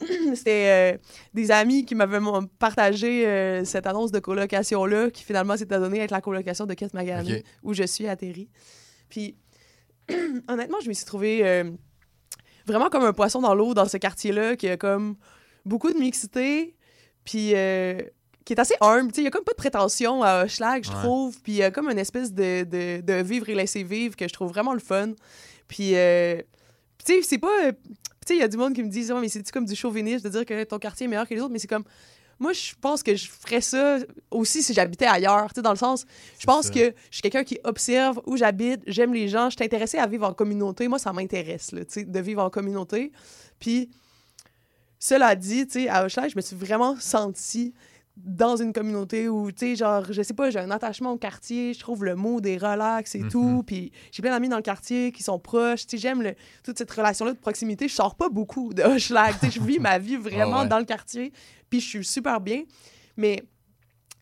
[clears throat] C'était euh, des amis qui m'avaient partagé cette annonce de colocation-là, qui finalement s'était donnée à être la colocation de Kate Magani, où je suis atterrie. Puis, [clears throat] honnêtement, je me suis trouvée vraiment comme un poisson dans l'eau dans ce quartier-là, qui a comme beaucoup de mixité, puis euh, qui est assez humble. Il y a comme pas de prétention à Schlag, je trouve. Puis il y a comme une espèce de, de, de vivre et laisser vivre que je trouve vraiment le fun. Puis, euh, tu sais, c'est pas. euh, Tu sais, il y a du monde qui me dit, Ouais, mais c'est-tu comme du chauvinisme de dire que ton quartier est meilleur que les autres? Mais c'est comme. Moi, je pense que je ferais ça aussi si j'habitais ailleurs. Tu sais, dans le sens, je pense ça. que je suis quelqu'un qui observe où j'habite, j'aime les gens, je suis intéressée à vivre en communauté. Moi, ça m'intéresse, tu sais, de vivre en communauté. Puis, cela dit, tu sais, à Hochelag, je me suis vraiment sentie dans une communauté où, tu sais, genre, je sais pas, j'ai un attachement au quartier, je trouve le mot des relax et Mhm. tout, puis j'ai plein d'amis dans le quartier qui sont proches, tu sais, j'aime toute cette relation-là de proximité. Je sors pas beaucoup de Hochelag, tu sais, je vis ma vie vraiment Ah ouais. dans le quartier, puis je suis super bien, mais...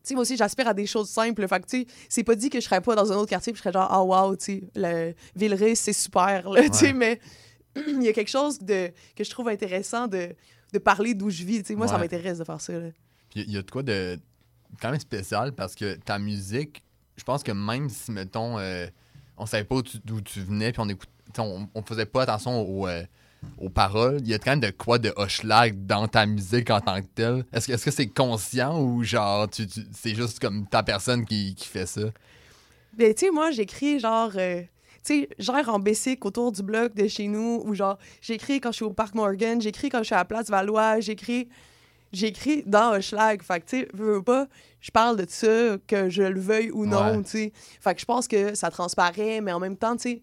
Tu sais, moi aussi, j'aspire à des choses simples. Fait que, tu sais, c'est pas dit que je serais pas dans un autre quartier puis je serais genre, ah, wow, tu sais, le Villeray, c'est super, là, tu sais, mais [clears throat] il y a quelque chose de, que je trouve intéressant de, de parler d'où je vis. Tu sais, moi, ça m'intéresse de faire ça. il y a de quoi de quand même spécial parce que ta musique, je pense que même si, mettons, euh, on savait pas tu- d'où tu venais, puis on écoute, t'sais, on, on faisait pas attention aux, euh, aux paroles, il y a quand même de quoi de Hochelag dans ta musique en tant que telle. Est-ce que est-ce que c'est conscient ou genre tu, tu- c'est juste comme ta personne qui, qui fait ça? Ben, tu sais, moi, j'écris genre. euh, tu sais, j'erre en basic autour du bloc de chez nous, ou genre, j'écris quand je suis au Parc Morgan, j'écris quand je suis à la Place Valois, j'écris. J'écris dans Hochelag. Fait que, tu sais, veux, veux pas, je parle de ça, que je le veuille ou non, Ouais. tu sais. Fait que je pense que ça transparaît, mais en même temps, tu sais,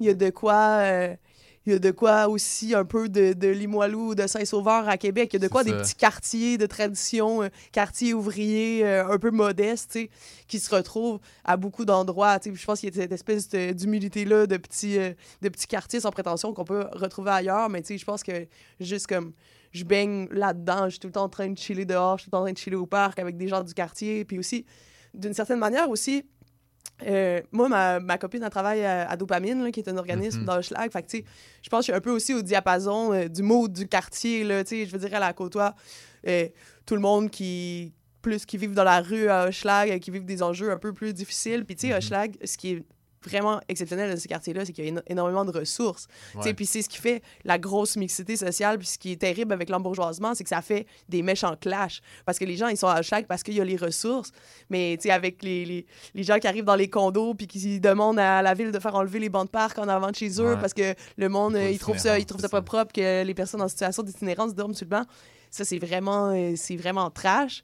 il y a de quoi. euh, il y a de quoi aussi un peu de, de Limoilou, de Saint-Sauveur à Québec. Il y a de quoi des petits quartiers de tradition, euh, quartiers ouvriers euh, un peu modestes, tu sais, qui se retrouvent à beaucoup d'endroits. tu sais. Je pense qu'il y a cette espèce d'humilité-là de petits, euh, de petits quartiers sans prétention qu'on peut retrouver ailleurs. Mais tu sais, je pense que juste comme je baigne là-dedans, je suis tout le temps en train de chiller dehors, je suis tout le temps en train de chiller au parc avec des gens du quartier. Puis aussi, d'une certaine manière aussi, euh, moi, ma, ma copine, elle travaille à, à Dopamine, là, qui est un organisme dans. Fait que, tu sais, je pense que je suis un peu aussi au diapason euh, du mot du quartier. Là, je veux dire, à la côtoie euh, tout le monde qui plus qui vivent dans la rue à Hochelag, qui vivent des enjeux un peu plus difficiles. Puis, tu sais, Mhm. Hochelag, ce qui est vraiment exceptionnel de ce quartier-là, c'est qu'il y a éno- énormément de ressources. Ouais. Puis c'est ce qui fait la grosse mixité sociale. Puis ce qui est terrible avec l'embourgeoisement, c'est que ça fait des méchants clashs. Parce que les gens, ils sont à Hochelag parce qu'il y a les ressources. Mais avec les, les, les gens qui arrivent dans les condos puis qui demandent à la ville de faire enlever les bancs de parc en avant de chez eux Ouais. parce que le monde, Pour euh, il trouve ça, il l'itinérance, trouve c'est ça pas propre que les personnes en situation d'itinérance dorment sur le banc. Ça, c'est vraiment, euh, c'est vraiment trash.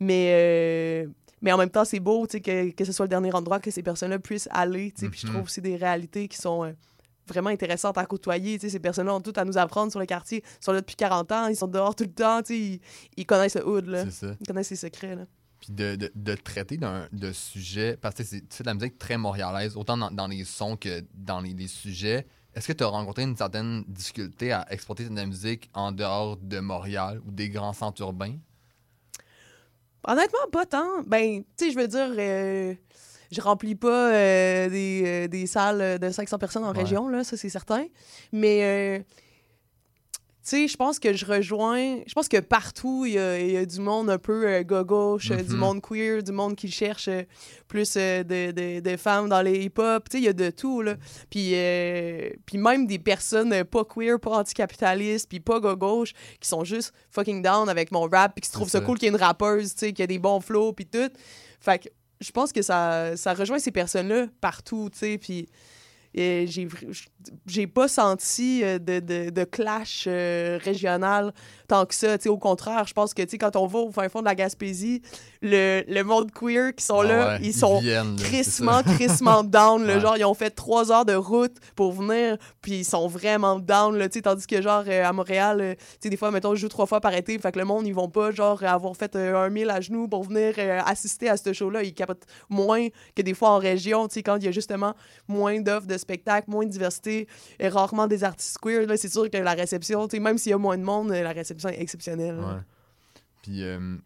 Mais, euh, mais en même temps, c'est beau que, que ce soit le dernier endroit que ces personnes-là puissent aller. je Mhm. trouve c'est des réalités qui sont euh, vraiment intéressantes à côtoyer. Ces personnes-là ont tout à nous apprendre sur le quartier. Ils sont là depuis 40 ans, ils sont dehors tout le temps. Ils, ils connaissent le hood. Là. Ça. Ils connaissent les secrets. Là. Puis de, de, de traiter d'un de sujet, parce que c'est c'est de la musique très montréalaise, autant dans, dans les sons que dans les, les sujets. Est-ce que tu as rencontré une certaine difficulté à exporter de la musique en dehors de Montréal ou des grands centres urbains? Honnêtement, pas tant. Ben, tu sais, je veux dire, euh, je remplis pas euh, des, euh, des salles de 500 personnes en Ouais. région, là, ça, c'est certain. Mais, euh, sais, je pense que je rejoins. Je pense que partout, il y a, il y a du monde un peu euh, gauche, euh, du Mhm. monde queer, du monde qui cherche euh, plus euh, de, de- de femmes dans les hip-hop. Tu sais, il y a de tout, là. Puis, euh, puis même des personnes pas queer, pas anticapitalistes, puis pas gauche, qui sont juste fucking down avec mon rap, puis qui se trouvent ça ça. cool qu'il y ait une rappeuse, tu sais, qui a des bons flows, puis tout. Fait que je pense que ça, ça rejoint ces personnes-là partout, tu sais, puis... euh, j'ai pas senti euh, de, de, de clash euh, régional tant que ça. Tu sais, au contraire, je pense que quand on va au fin fond de la Gaspésie, le, le monde queer qui sont Ah là, ouais, ils sont crissement, crissement down. [laughs] Ouais. Genre, ils ont fait trois heures de route pour venir, puis ils sont vraiment down. Là, tandis que, genre, euh, à Montréal, des fois, mettons, je joue trois fois par été, fait que le monde, ils vont pas, genre, avoir fait un mille à genoux pour venir assister à ce show-là. Ils capotent moins que des fois en région, quand il y a justement moins d'offres de spectacles, moins de diversité, et rarement des artistes queer. Là, c'est sûr que la réception, même s'il y a moins de monde, la réception est exceptionnelle. Ouais. Puis, euh,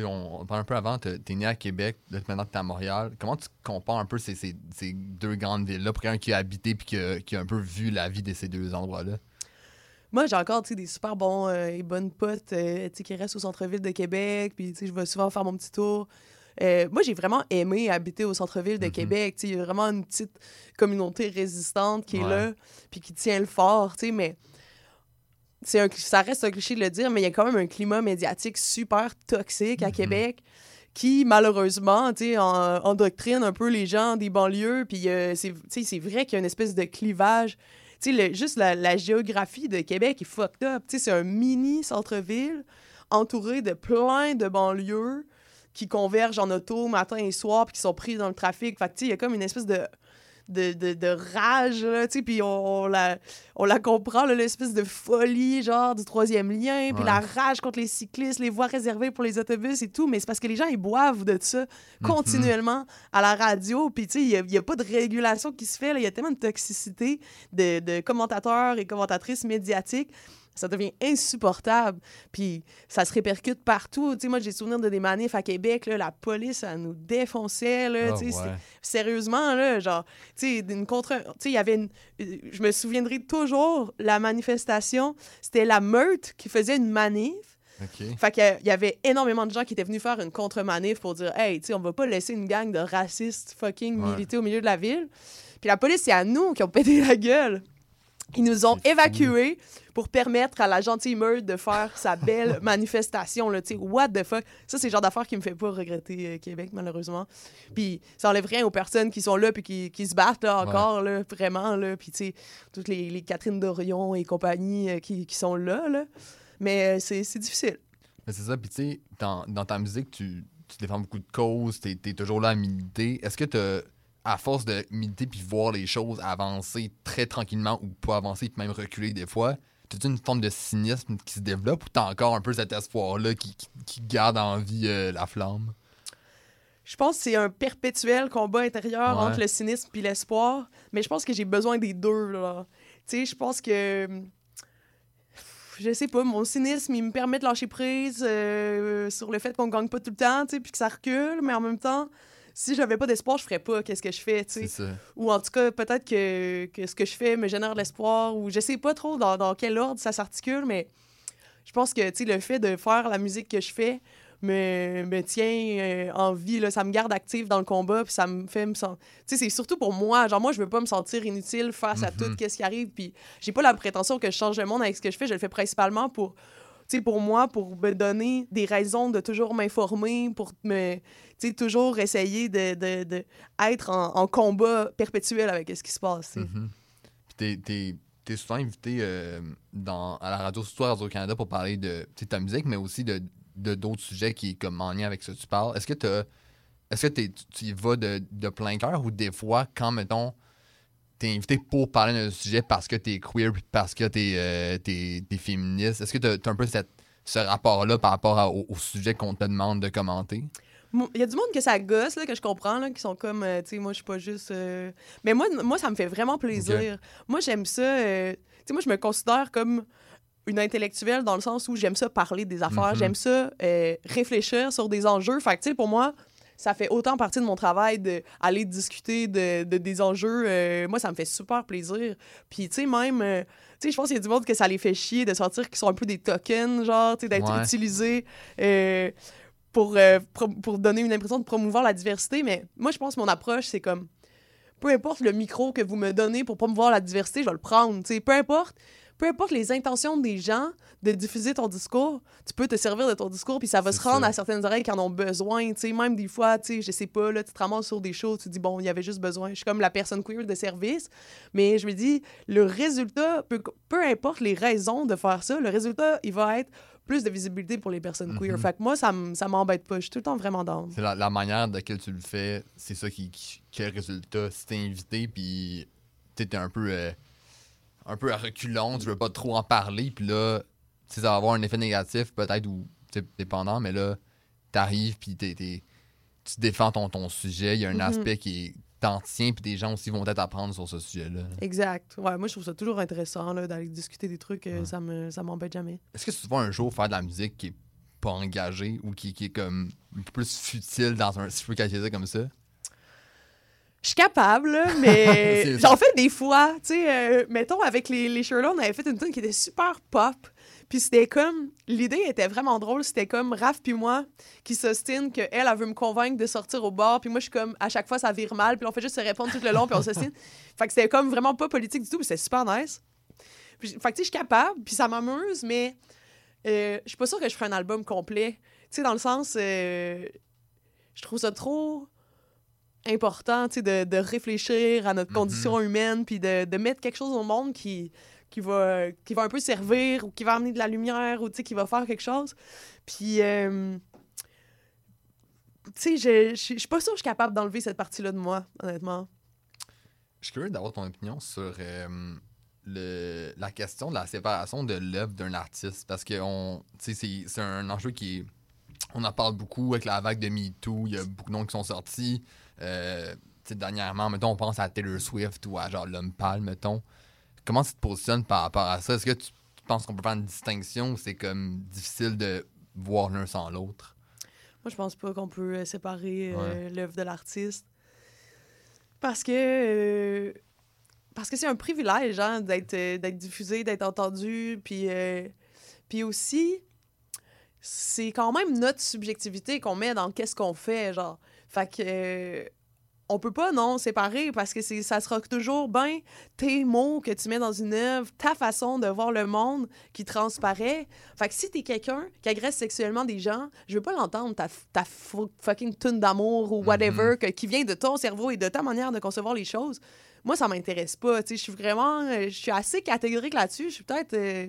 on, on parle un peu avant, t'es né à Québec, là, maintenant t'es à Montréal. Comment tu compares un peu ces, ces, ces deux grandes villes-là pour quelqu'un qui a habité puis qui a, qui a un peu vu la vie de ces deux endroits-là? Moi, j'ai encore des super bons euh, et bonnes potes euh, qui restent au centre-ville de Québec. Puis, je vais souvent faire mon petit tour. Euh, moi, j'ai vraiment aimé habiter au centre-ville de Mhm. Québec. Tu sais, Il y a vraiment une petite communauté résistante qui est là, puis qui tient le fort. tu sais, Mais c'est un, ça reste un cliché de le dire, mais il y a quand même un climat médiatique super toxique à Mhm. Québec qui, malheureusement, en- endoctrine un peu les gens des banlieues. Puis euh, c'est vrai qu'il y a une espèce de clivage. Tu sais, le- juste la, la géographie de Québec est fucked up. Tu sais, c'est un mini centre-ville entouré de plein de banlieues qui convergent en auto matin et soir puis qui sont pris dans le trafic. Fait que, tu sais, il y a comme une espèce de de, de, de rage, là, tu sais, puis on, on la, on la comprend, l'espèce de folie, genre, du troisième lien, puis Ouais. la rage contre les cyclistes, les voies réservées pour les autobus et tout, mais c'est parce que les gens, ils boivent de ça continuellement à la radio, puis tu sais, il a- n'y a, pas de régulation qui se fait, il y a tellement de toxicité de, de commentateurs et commentatrices médiatiques, ça devient insupportable, puis ça se répercute partout, tu sais, moi, j'ai souvenir de des manifs à Québec, là, la police, ça nous défonçait, là, tu sais, ouais. c'est- sérieusement, là, genre, tu sais, contre... Tu sais, il y avait une... Je me souviendrai toujours, la manifestation, c'était la meute qui faisait une manif. OK. Fait qu'il y avait énormément de gens qui étaient venus faire une contre-manif pour dire « Hey, tu sais, on va pas laisser une gang de racistes fucking Ouais. militer au milieu de la ville. » Puis la police, c'est à nous qui ont pété la gueule. Ils nous ont évacués pour permettre à la gentille meute de faire sa belle [laughs] manifestation. Là, tu what the fuck? Ça, c'est le genre d'affaires qui me fait pas regretter euh, Québec, malheureusement. Puis ça enlève rien aux personnes qui sont là puis qui, qui se battent là, Ouais. encore, là, vraiment. Là. Puis tu sais, toutes les, les Catherine Dorion et compagnie euh, qui, qui sont là. là. Mais euh, c'est c'est difficile. Mais c'est ça, puis tu sais, dans, dans ta musique, tu, tu défends beaucoup de causes, t'es es toujours là à militer. Est-ce que t'as, à force de militer puis voir les choses avancer très tranquillement ou pas avancer puis même reculer des fois, t'as une forme de cynisme qui se développe ou t'as encore un peu cet espoir-là qui, qui, qui garde en vie euh, la flamme? Je pense que c'est un perpétuel combat intérieur Ouais. entre le cynisme puis l'espoir, mais je pense que j'ai besoin des deux. Là. Tu sais, je pense que. Je sais pas, mon cynisme, il me permet de lâcher prise euh, sur le fait qu'on gagne pas tout le temps, tu sais, puis que ça recule, mais en même temps, si j'avais pas d'espoir, je ferais pas qu'est-ce que je fais, tu sais. Ou en tout cas, peut-être que, que ce que je fais me génère de l'espoir, ou je sais pas trop dans, dans quel ordre ça s'articule, mais je pense que, tu sais, le fait de faire la musique que je fais me, me tient euh, en vie, là. Ça me garde active dans le combat, puis ça me fait me sentir... Tu sais, c'est surtout pour moi. Genre, moi, je veux pas me sentir inutile face à tout Mhm. ce qui arrive, puis j'ai pas la prétention que je change le monde avec ce que je fais. Je le fais principalement pour... Pour moi, pour me donner des raisons de toujours m'informer, pour me, toujours essayer de, de, être en, combat perpétuel avec ce qui se passe. Mhm. Puis t'es- souvent invité euh, dans, à la radio, surtout à Radio-Canada, pour parler de ta musique, mais aussi de d'autres sujets qui est comme en lien avec ce que tu parles. Est-ce que t'as- est-ce que t'es- tu tu y vas de, de plein cœur ou des fois, quand, mettons, t'es invité pour parler d'un sujet parce que t'es queer puis parce que t'es euh, t'es féministe, est-ce que t'as as un peu cette, ce rapport-là par rapport à- au, au sujet qu'on te demande de commenter? Il y a du monde que ça gosse, là, que je comprends, là, qui sont comme, euh, tu sais, moi, je suis pas juste. euh, Mais moi, moi, ça me fait vraiment plaisir. Moi, j'aime ça. Tu sais, moi, je me considère comme une intellectuelle dans le sens où j'aime ça parler des affaires, Mhm. j'aime ça réfléchir sur des enjeux. Fait que, tu sais, pour moi, ça fait autant partie de mon travail d'aller discuter de, de- des enjeux. euh, moi, ça me fait super plaisir. Puis, tu sais, même, euh, tu sais, je pense qu'il y a du monde que ça les fait chier de sentir qu'ils sont un peu des tokens, genre, tu sais, d'être Ouais. utilisés euh, pour, pour donner une impression de promouvoir la diversité. Mais moi, je pense que mon approche, c'est comme, peu importe le micro que vous me donnez pour promouvoir la diversité, je vais le prendre, tu sais, peu importe. Peu importe les intentions des gens de diffuser ton discours, tu peux te servir de ton discours, puis ça va se rendre ça. à certaines oreilles qui en ont besoin. Même des fois, tu sais, je sais pas, là, tu te ramasses sur des choses, tu dis, bon, il y avait juste besoin. Je suis comme la personne queer de service, mais je me dis, le résultat, peu, peu importe les raisons de faire ça, le résultat, il va être plus de visibilité pour les personnes queer. Mhm. Fait que moi, ça ça m'embête pas. Je suis tout le temps vraiment down. C'est la, la manière de laquelle tu le fais, c'est ça qui, qui, qui est le résultat. Si t'es invité, puis t'es un peu, euh, un peu à reculons, tu veux pas trop en parler, puis là, ça va avoir un effet négatif, peut-être, ou dépendant, mais là, t'arrives, puis t'es- t'es- tu défends ton, ton sujet. Il y a un Mhm. aspect qui est t'en tiens, puis des gens aussi vont peut-être apprendre sur ce sujet-là. Exact. Ouais, moi, je trouve ça toujours intéressant là, d'aller discuter des trucs. euh, Ouais. Ça me ça m'embête jamais. Est-ce que tu vas un jour faire de la musique qui est pas engagée ou qui, qui est comme un peu plus futile dans un. Si je peux qualifier ça comme ça? Je suis capable, là, [laughs] mais j'en fais des fois. Tu sais, euh, mettons, avec les, les Sherlock, on avait fait une tune qui était super pop. Puis c'était comme... L'idée était vraiment drôle. C'était comme Raph puis moi qui s'ostine qu'elle, elle, elle veut me convaincre de sortir au bar. Puis moi, je suis comme... À chaque fois, ça vire mal. Puis on fait juste se répondre tout le long, puis on s'ostine. [laughs] fait que c'était comme vraiment pas politique du tout, mais c'était super nice. Puis, fait que tu sais, je suis capable, puis ça m'amuse, mais euh, je suis pas sûre que je ferai un album complet. Tu sais, dans le sens... euh, je trouve ça trop important, de, de réfléchir à notre Mhm. condition humaine, puis de, de mettre quelque chose au monde qui, qui, va, qui va un peu servir, ou qui va amener de la lumière, ou qui va faire quelque chose. Puis, euh, tu sais, je- suis pas sûre que je suis capable d'enlever cette partie-là de moi, honnêtement. Je suis curieux d'avoir ton opinion sur euh, le, la question de la séparation de l'œuvre d'un artiste. Parce que c'est un enjeu qui est. On en parle beaucoup avec la vague de MeToo. Il y a beaucoup de noms qui sont sortis. Euh, dernièrement, mettons, on pense à Taylor Swift ou à genre l'homme pâle, mettons. Comment tu te positionnes par rapport à ça? Est-ce que tu, tu penses qu'on peut faire une distinction ou c'est comme difficile de voir l'un sans l'autre? Moi, je pense pas qu'on peut euh, séparer euh, Ouais. l'œuvre de l'artiste. Parce que. euh, parce que c'est un privilège, hein, d'être d'être diffusé, d'être entendu. Puis, euh, puis aussi, c'est quand même notre subjectivité qu'on met dans qu'est-ce qu'on fait, genre. Fait que. euh, on peut pas, non, séparer parce que c'est, ça sera toujours ben tes mots que tu mets dans une œuvre, ta façon de voir le monde qui transparaît. Fait que si t'es quelqu'un qui agresse sexuellement des gens, je veux pas l'entendre, ta, ta fu- fucking tune d'amour ou whatever, que- qui vient de ton cerveau et de ta manière de concevoir les choses. Moi, ça m'intéresse pas. Tu sais, je suis vraiment. euh, Je suis assez catégorique là-dessus. Je suis peut-être. euh,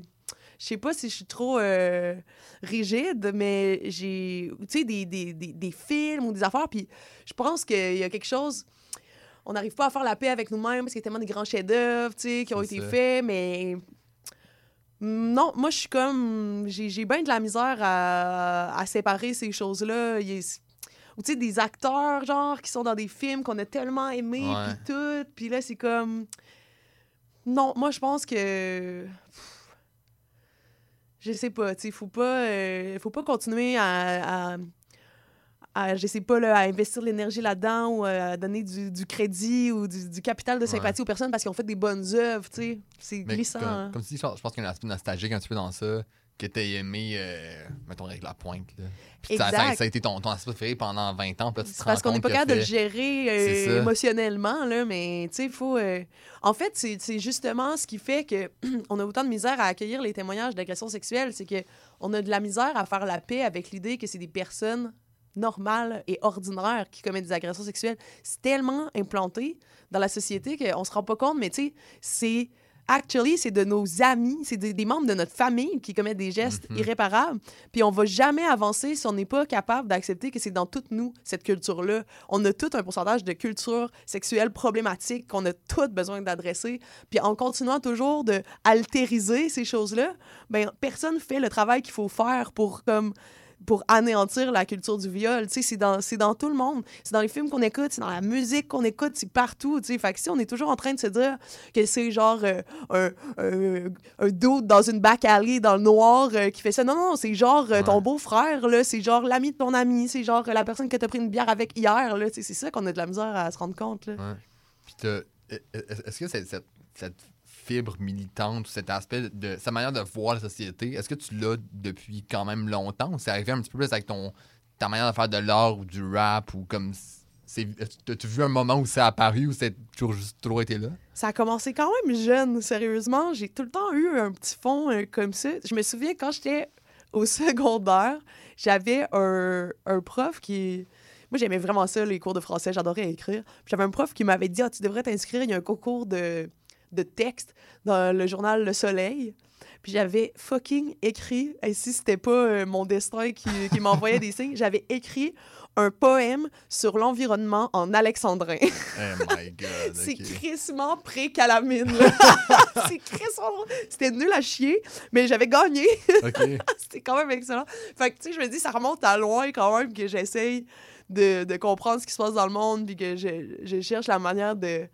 je sais pas si je suis trop euh, rigide, mais j'ai, tu sais, des, des, des, des films ou des affaires, puis je pense qu'il y a quelque chose... On n'arrive pas à faire la paix avec nous-mêmes parce qu'il y a tellement de grands chefs-d'œuvre, tu sais, qui ont été ça. faits, mais... Non, moi, je suis comme... J'ai bien de la misère à, à séparer ces choses-là. Ou tu sais, des acteurs, genre, qui sont dans des films qu'on a tellement aimés, puis tout, puis là, c'est comme... Non, moi, je pense que... Je sais pas, tu sais, faut pas, euh, faut pas continuer à, à, à, je sais pas, là, à investir l'énergie là-dedans ou à donner du, du crédit ou du, du capital de sympathie aux personnes parce qu'ils ont fait des bonnes œuvres, tu sais. C'est glissant. Comme, hein. comme tu dis, je pense je pense qu'il y a un aspect nostalgique un petit peu dans ça, que t'as aimé, euh, mettons, avec la pointe. Là. Puis ça, ça, Exact. ça a été ton, ton aspect préféré pendant 20 ans. C'est parce qu'on n'est pas capable de le gérer euh, émotionnellement, là, mais tu sais, il faut. euh, En fait, c'est justement ce qui fait que [clears throat] on a autant de misère à accueillir les témoignages d'agression sexuelle, c'est que on a de la misère à faire la paix avec l'idée que c'est des personnes normales et ordinaires qui commettent des agressions sexuelles. C'est tellement implanté dans la société qu'on se rend pas compte, mais tu sais, c'est. Actually, c'est de nos amis, c'est des, des membres de notre famille qui commettent des gestes Mhm. irréparables. Puis on va jamais avancer si on n'est pas capable d'accepter que c'est dans toute nous, cette culture-là. On a tout un pourcentage de culture sexuelle problématique qu'on a toutes besoin d'adresser. Puis en continuant toujours de altériser ces choses-là, ben personne fait le travail qu'il faut faire pour comme pour anéantir la culture du viol. Tu sais, c'est dans, dans tout le monde. C'est dans les films qu'on écoute, c'est dans la musique qu'on écoute, c'est partout. Tu sais, fait que si on est toujours en train de se dire que c'est genre euh, un, un, un dude dans une back alley dans le noir euh, qui fait ça, non, non, c'est genre euh, ton Ouais. beau-frère, c'est genre l'ami de ton ami, c'est genre la personne que t'as pris une bière avec hier, là. Tu sais, c'est ça qu'on a de la misère à se rendre compte, là. Ouais. Puis t'as- est- est-ce que cette fibre militante, ou cet aspect de sa manière de voir la société, est-ce que tu l'as depuis quand même longtemps ou c'est arrivé un petit peu plus avec ton ta manière de faire de l'art ou du rap ou comme T'as-tu vu un moment où c'est apparu ou c'est toujours, toujours été là? Ça a commencé quand même jeune, sérieusement. J'ai tout le temps eu un petit fond euh, comme ça. Je me souviens quand j'étais au secondaire, j'avais un, un prof qui. Moi, j'aimais vraiment ça, les cours de français. J'adorais écrire. J'avais un prof qui m'avait dit Ah, tu devrais t'inscrire. Il y a un concours de, de texte dans le journal Le Soleil. Puis j'avais fucking écrit, et si c'était pas euh, mon destin qui, qui m'envoyait des signes, j'avais écrit un poème sur l'environnement en alexandrin. [laughs] Oh my god. C'est crissement pré-calamine. [laughs] c'est crissement. C'était nul à chier, mais j'avais gagné. Ok. [laughs] C'était quand même excellent. Fait que, tu sais, je me dis, ça remonte à loin quand même que j'essaye de, de comprendre ce qui se passe dans le monde, puis que je, je cherche la manière de,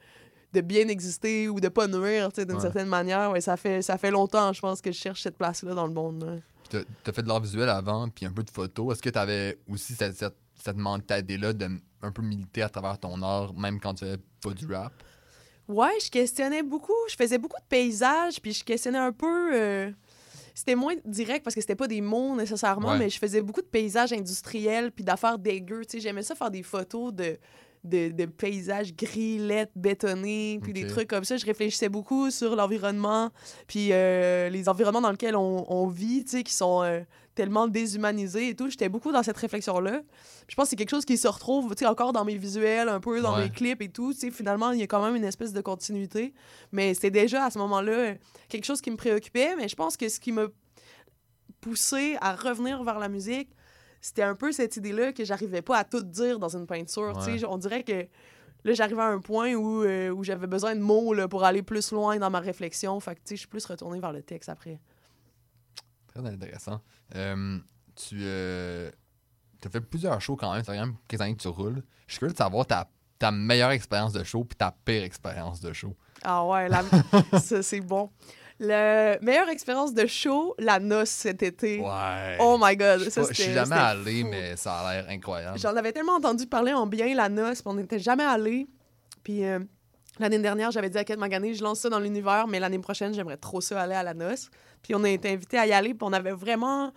de bien exister ou de pas nuire, tu sais, d'une Ouais. certaine manière. Ouais, ça, fait, ça fait longtemps, je pense, que je cherche cette place-là dans le monde. T'as t'as fait de l'art visuel avant, puis un peu de photo. Est-ce que t'avais aussi cette, cette, cette mentalité-là de un peu militer à travers ton art, même quand tu faisais pas du rap? Ouais, je questionnais beaucoup. Je faisais beaucoup de paysages, puis je questionnais un peu. euh, C'était moins direct parce que c'était pas des mots nécessairement, Ouais. mais je faisais beaucoup de paysages industriels puis d'affaires dégueu. Tu sais, j'aimais ça faire des photos de, de, de paysages gris, laids, bétonnés, puis des trucs comme ça. Je réfléchissais beaucoup sur l'environnement, puis euh, les environnements dans lesquels on, on vit, tu sais, qui sont euh, tellement déshumanisés et tout. J'étais beaucoup dans cette réflexion-là. Je pense que c'est quelque chose qui se retrouve, tu sais, encore dans mes visuels, un peu dans Ouais. mes clips et tout. Tu sais, finalement, il y a quand même une espèce de continuité. Mais c'était déjà à ce moment-là quelque chose qui me préoccupait. Mais je pense que ce qui m'a poussé à revenir vers la musique, c'était un peu cette idée-là que j'arrivais pas à tout dire dans une peinture. Ouais. On dirait que là, j'arrivais à un point où, euh, où j'avais besoin de mots là, pour aller plus loin dans ma réflexion. Fait que, je suis plus retournée vers le texte après. Très intéressant. Euh, tu euh, as fait plusieurs shows quand même. Ça fait quand même quelques années que tu roules. Je suis curieux de savoir ta, ta meilleure expérience de show puis ta pire expérience de show. Ah ouais, la... [laughs] c'est bon. La meilleure expérience de show, la noce cet été. Ouais. Oh my god, Je suis ça je suis jamais allé, mais ça a l'air incroyable. J'en avais tellement entendu parler en bien, la noce, puis on n'était jamais allé. Puis euh, l'année dernière, j'avais dit à Kate Magané, je lance ça dans l'univers, mais l'année prochaine, j'aimerais trop ça aller à la noce. Puis on a été invités à y aller, puis on avait vraiment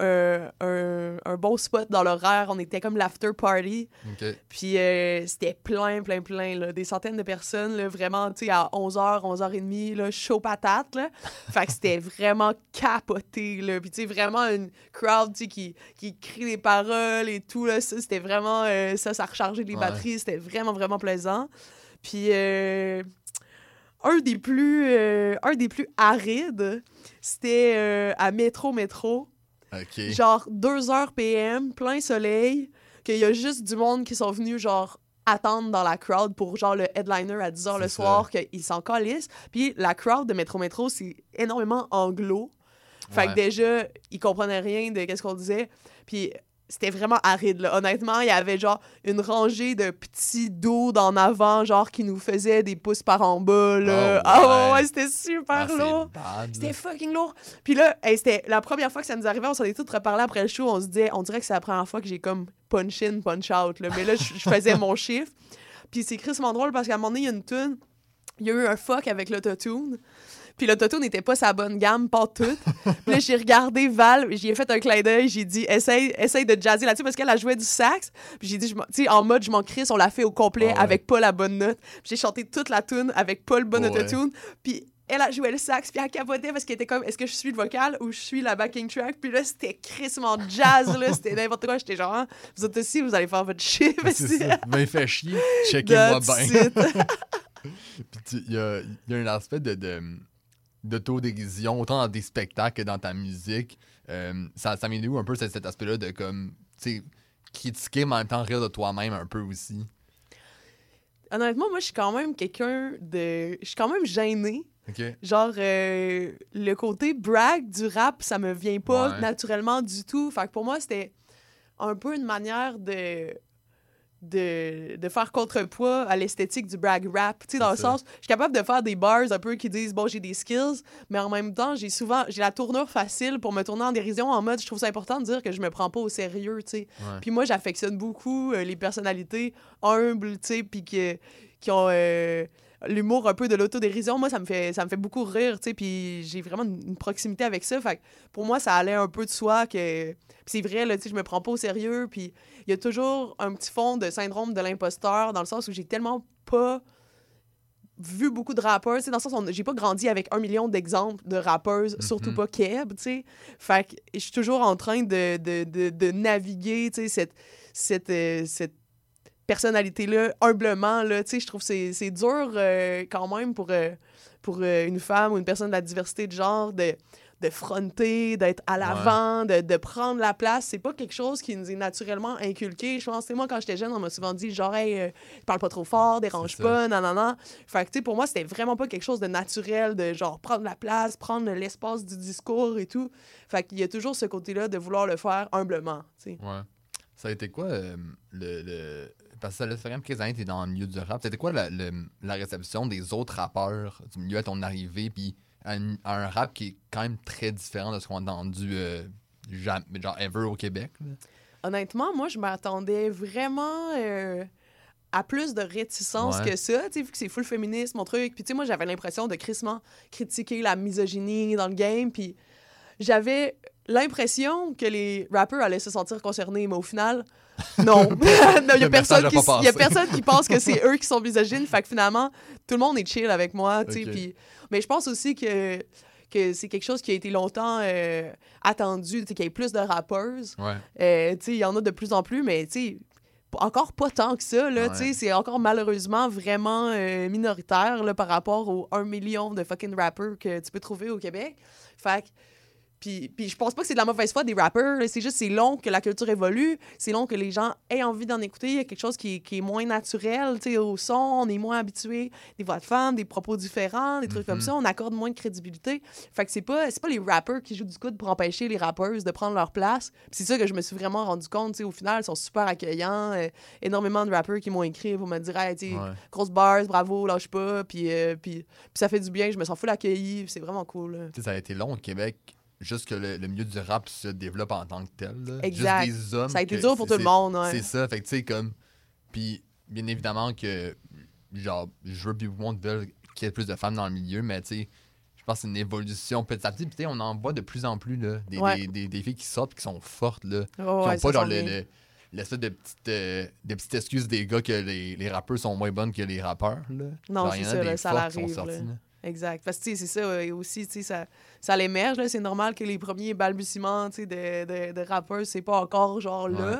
euh, un, un bon spot dans l'horaire. On était comme l'after party. Puis euh, c'était plein, plein, plein, là, des centaines de personnes, là, vraiment, tu sais, à 11h, 11h30, là, chaud patate, là. [laughs] Fait que c'était vraiment capoté, là. Puis tu sais, vraiment une crowd, qui, qui crie des paroles et tout, là. Ça, c'était vraiment, euh, ça, ça rechargeait les Ouais. batteries, c'était vraiment, vraiment plaisant. Puis euh, un des plus, un des plus arides, c'était à Métro Métro Genre 2 heures PM, plein soleil, qu'il y a juste du monde qui sont venus, genre, attendre dans la crowd pour, genre, le headliner à 10 heures le C'est ça. soir, qu'ils s'en calissent. Puis la crowd de Métro Métro, c'est énormément anglo. Fait que déjà, ils comprenaient rien de qu'est-ce qu'on disait. Puis c'était vraiment aride, là. Honnêtement, il y avait, genre, une rangée de petits dos d'en avant, genre, qui nous faisaient des pouces par en bas, là. Oh, Ah ouais, c'était super Ah, lourd. C'était fucking lourd. Puis là, hey, c'était la première fois que ça nous arrivait, on s'en est tous reparlé après le show, on se disait, on dirait que c'est la première fois que j'ai comme punch in, punch out, là. Mais là, je je faisais mon [laughs] chiffre. Puis c'est crissement drôle parce qu'à un moment donné, il y a une tune, il y a eu un fuck avec l'autotune. Puis l'autotune n'était pas sa bonne gamme, pas toute. Puis là, j'ai regardé Val, j'y ai fait un clin d'œil, j'ai dit, essaye, essaye de jazzer là-dessus parce qu'elle a joué du sax. Puis j'ai dit, tu sais, en mode, je m'en crisse, on l'a fait au complet Ah ouais. avec pas la bonne note. J'ai chanté toute la tune avec pas le bon Ouais. autotune. Puis elle a joué le sax, puis elle capotait parce qu'elle était comme, est-ce que je suis le vocal ou je suis la backing track? Puis là, c'était crissement jazz, là, c'était n'importe quoi. J'étais genre, Ah, vous êtes aussi, vous allez faire votre chiffre. C'est ça. Mais fait chier. [laughs] Checkez-moi bien. [laughs] Puis il y y a un aspect de, de d'autodérision, autant dans des spectacles que dans ta musique. Euh, ça, ça vient d'où un peu cet, cet aspect-là de comme, tu sais, critiquer, mais en même temps rire de toi-même un peu aussi? Honnêtement, moi, je suis quand même quelqu'un de. Je suis quand même gênée. OK? Genre, euh, le côté brag du rap, ça me vient pas Ouais. naturellement du tout. Fait que pour moi, c'était un peu une manière de. De, de faire contrepoids à l'esthétique du brag rap. Tu sais, dans le ça. sens, je suis capable de faire des bars un peu qui disent, bon, j'ai des skills, mais en même temps, j'ai souvent, j'ai la tournure facile pour me tourner en dérision en mode, je trouve ça important de dire que je me prends pas au sérieux, tu sais. Ouais. Puis moi, j'affectionne beaucoup euh, les personnalités humbles, tu sais, puis que- qui ont euh, l'humour un peu de l'autodérision, moi, ça me fait, ça me fait beaucoup rire, tu sais, puis j'ai vraiment une, une proximité avec ça. Fait que pour moi, ça allait un peu de soi que... C'est vrai, là, tu sais, je me prends pas au sérieux, puis il y a toujours un petit fond de syndrome de l'imposteur, dans le sens où j'ai tellement pas vu beaucoup de rappeurs, tu dans le sens j'ai pas grandi avec un million d'exemples de rappeuses, surtout Mhm. pas Keb, tu sais. Fait que je suis toujours en train de, de, de, de naviguer, tu sais, cette, cette, euh, cette personnalité-là, humblement, là, tu sais, je trouve que c'est c'est dur euh, quand même pour, euh, pour euh, une femme ou une personne de la diversité de genre de, de fronter, d'être à l'avant, de, de prendre la place. C'est pas quelque chose qui nous est naturellement inculqué. Je pense, sais, moi, quand j'étais jeune, on m'a souvent dit, genre, hey, parle pas trop fort, dérange C'est ça. pas, nanana. Fait que, tu sais, pour moi, c'était vraiment pas quelque chose de naturel, de genre prendre la place, prendre l'espace du discours et tout. Fait qu'il y a toujours ce côté-là de vouloir le faire humblement, tu sais. Ouais. Ça a été quoi euh, le, le- Parce que ça fait quelques années que t'es dans le milieu du rap. C'était quoi la, la réception des autres rappeurs du milieu à ton arrivée, puis à, un- à un rap qui est quand même très différent de ce qu'on a entendu euh, genre ever au Québec? là? Honnêtement, moi, je m'attendais vraiment euh, à plus de réticence Ouais. que ça, tu sais, vu que c'est full féministe, mon truc. Puis, tu sais, moi, j'avais l'impression de crissement critiquer la misogynie dans le game. Puis, j'avais l'impression que les rappers allaient se sentir concernés, mais au final, non. [laughs] Il y Le a personne qui y a personne qui pense que c'est [laughs] eux qui sont misogynes. Fait que finalement, tout le monde est chill avec moi, mais je pense aussi que que c'est quelque chose qui a été longtemps euh, attendu, qu'il y ait plus de rappeuses. Ouais. Euh, il y en a de plus en plus, mais encore pas tant que ça, là, Ouais. c'est encore malheureusement vraiment euh, minoritaire, là, par rapport aux 1 million de fucking rappers que tu peux trouver au Québec. Fait que, puis, puis je pense pas que c'est de la mauvaise foi des rappers, c'est juste c'est long que la culture évolue, c'est long que les gens aient envie d'en écouter, il y a quelque chose qui, est- qui est moins naturel, au son, on est moins habitué, des voix de femmes, des propos différents, des trucs comme Mhm. ça, on accorde moins de crédibilité. Fait que c'est pas, pas les rappers qui jouent du coude pour empêcher les rappeuses de prendre leur place. C'est ça que je me suis vraiment rendu compte. Au final, ils sont super accueillants. euh, énormément de rappers qui m'ont écrit pour me dire hey, Ouais. grosse bars, bravo, lâche pas. Puis, euh, puis, puis ça fait du bien. Je me sens full accueilli. C'est vraiment cool. ça a été long au Québec, juste que le, le milieu du rap se développe en tant que tel. là. Exact. Juste des hommes. Ça a été que dur pour tout le monde. ouais. C'est ça, fait que tu sais, comme. Puis, bien évidemment que, genre, je veux plus le monde veulent qu'il y ait plus de femmes dans le milieu, mais tu sais, je pense que c'est une évolution petit à petit. Puis, tu sais, on en voit de plus en plus, là, des, Ouais. des, des, des filles qui sortent, qui sont fortes, là. Oh, qui ouais, ont pas, genre, le, le- l'espèce de petites, euh, de petites excuses des gars que les, les rappeurs sont moins bonnes que les rappeurs, là. Non, c'est ça, là, ça fortes qui sont l'arrive, sorties, là. Exact. Parce que, tu sais, c'est ça. euh, Et aussi, tu sais, ça, ça l'émerge. C'est normal que les premiers balbutiements, tu sais, de, de, de rappeurs, c'est pas encore, genre, là. Ouais.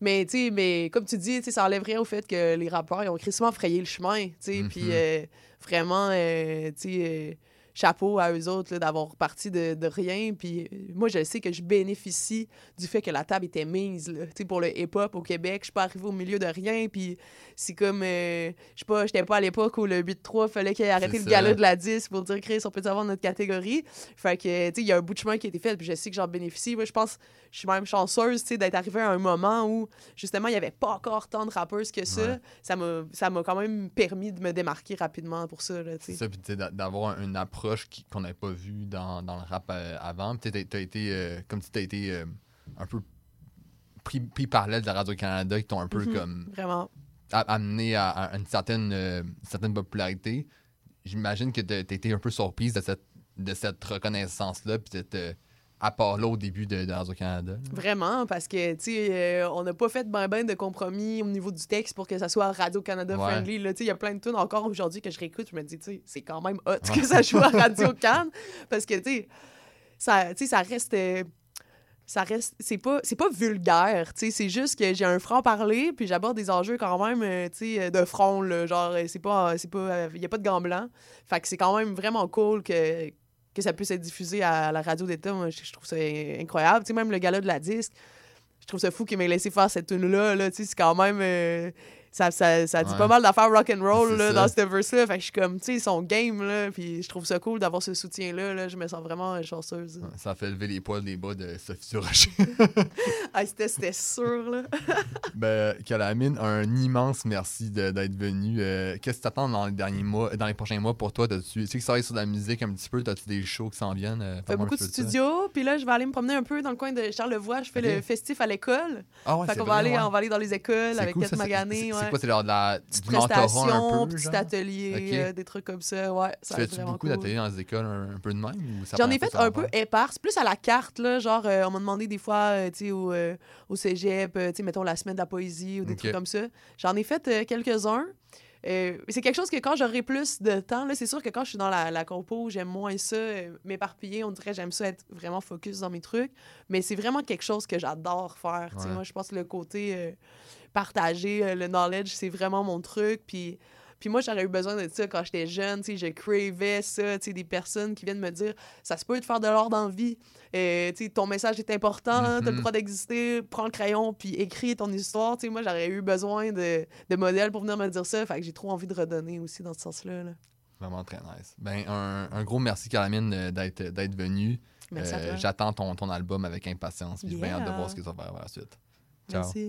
Mais, tu sais, mais comme tu dis, tu sais, ça enlève rien au fait que les rappeurs, ils ont crissement frayé le chemin, tu sais. Mhm. Puis, euh, vraiment, euh, tu sais, euh, chapeau à eux autres, d'avoir parti de, de rien. Puis, euh, moi, je sais que je bénéficie du fait que la table était mise, là. Pour le hip-hop au Québec, je suis pas arrivée au milieu de rien. Puis, c'est comme, euh, je sais pas, j'étais pas à l'époque où le 8-3 fallait qu'il ait arrêté C'est le gala de la 10 pour dire, Chris, on peut avoir notre catégorie. Fait que, tu il y a un bout de chemin qui a été fait, puis je sais que j'en bénéficie. Moi, je pense, je suis même chanceuse, d'être arrivée à un moment où, justement, il y avait pas encore tant de rappeuses que ça. Ouais. Ça m'a quand même permis de me démarquer rapidement pour ça, là, ça, puis d'avoir une approche qu'on n'avait pas vue dans, dans le rap euh, avant. Tu as été, euh, comme si tu as été euh, un peu pris, pris par l'aile de Radio-Canada qui t'ont un peu Mhm. comme Vraiment. amené à, à une certaine, euh, certaine popularité. J'imagine que tu as été un peu surprise de cette, de cette reconnaissance-là, puis cet euh, apport-là au début de, de Radio-Canada. là. Vraiment, parce que, tu sais, euh, on n'a pas fait ben ben de compromis au niveau du texte pour que ça soit Radio-Canada Ouais. friendly. là. Tu sais, il y a plein de tunes encore aujourd'hui que je réécoute, je me dis, tu sais, c'est quand même hot que ça joue à [laughs] Radio-Can. parce que, tu sais, ça, ça reste... euh, ça reste c'est pas c'est pas vulgaire tu sais c'est juste que j'ai un franc parler puis j'aborde des enjeux quand même euh, tu sais de front là, genre c'est pas c'est pas il y a pas de gants blancs fait que c'est quand même vraiment cool que que ça puisse être diffusé à la radio d'État moi je, trouve ça incroyable. Tu sais même le gala de la disque je trouve ça fou qu'il m'ait laissé faire cette tune là là tu sais c'est quand même euh, ça, ça, ça dit Ouais. pas mal d'affaires rock and roll là, dans cette verse là fait que je suis comme tu sais son game là puis je trouve ça cool d'avoir ce soutien là, je me sens vraiment chanceuse Ça fait lever les poils des bas de Sophie Durocher. [laughs] ah, c'était sûr là [laughs] ben, Calamine, un immense merci de- d'être venu. Euh, Qu'est-ce que t'attends dans les derniers mois, dans les prochains mois pour toi? T'as-tu- Tu sais que ça va sur la musique un petit peu, t'as-tu des shows qui s'en viennent? Euh, un beaucoup de studios, puis là, je vais aller me promener un peu dans le coin de Charlevoix. Je fais le festif à l'école. Ah ouais, fait qu'on va aller, ouais. on va aller dans les écoles avec cool, c'est- Magané. C'est- quoi? C'est genre de la, Petite du mentorat un peu, petit atelier, euh, des trucs comme ça. Ouais, ça fais-tu beaucoup cool. d'ateliers dans les écoles un, un peu de même? J'en ai fait un peu éparse, plus à la carte, là, genre, euh, on m'a demandé des fois, euh, tu sais, au, au cégep, tu sais, mettons la semaine de la poésie ou des trucs comme ça. J'en ai fait quelques-uns. Euh, c'est quelque chose que quand j'aurai plus de temps, c'est sûr que quand je suis dans la, la compo, j'aime moins ça, euh, m'éparpiller, on dirait j'aime ça être vraiment focus dans mes trucs, mais c'est vraiment quelque chose que j'adore faire. Ouais. Moi, je pense que le côté euh, partager euh, le knowledge, c'est vraiment mon truc, puis... Puis moi, j'aurais eu besoin de ça quand j'étais jeune. tu sais, Je cravais ça. tu sais, Des personnes qui viennent me dire ça se peut te faire de l'or dans la vie. Euh, tu sais, ton message est important. Tu as le Mhm. droit d'exister. Prends le crayon puis écris ton histoire. Tu sais, moi, j'aurais eu besoin de, de modèles pour venir me dire ça. Fait que j'ai trop envie de redonner aussi dans ce sens-là. là. Vraiment très nice. Ben, un, un gros merci, Caroline, euh, d'être, venue. Merci Euh. J'attends ton, ton album avec impatience. Puis j'ai bien hâte de Yeah. voir ce que ça va faire par la suite. Ciao. Merci.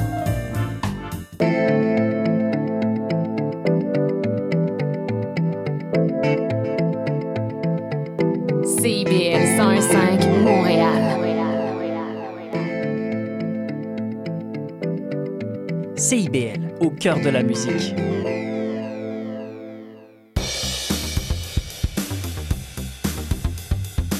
Cœur de la musique.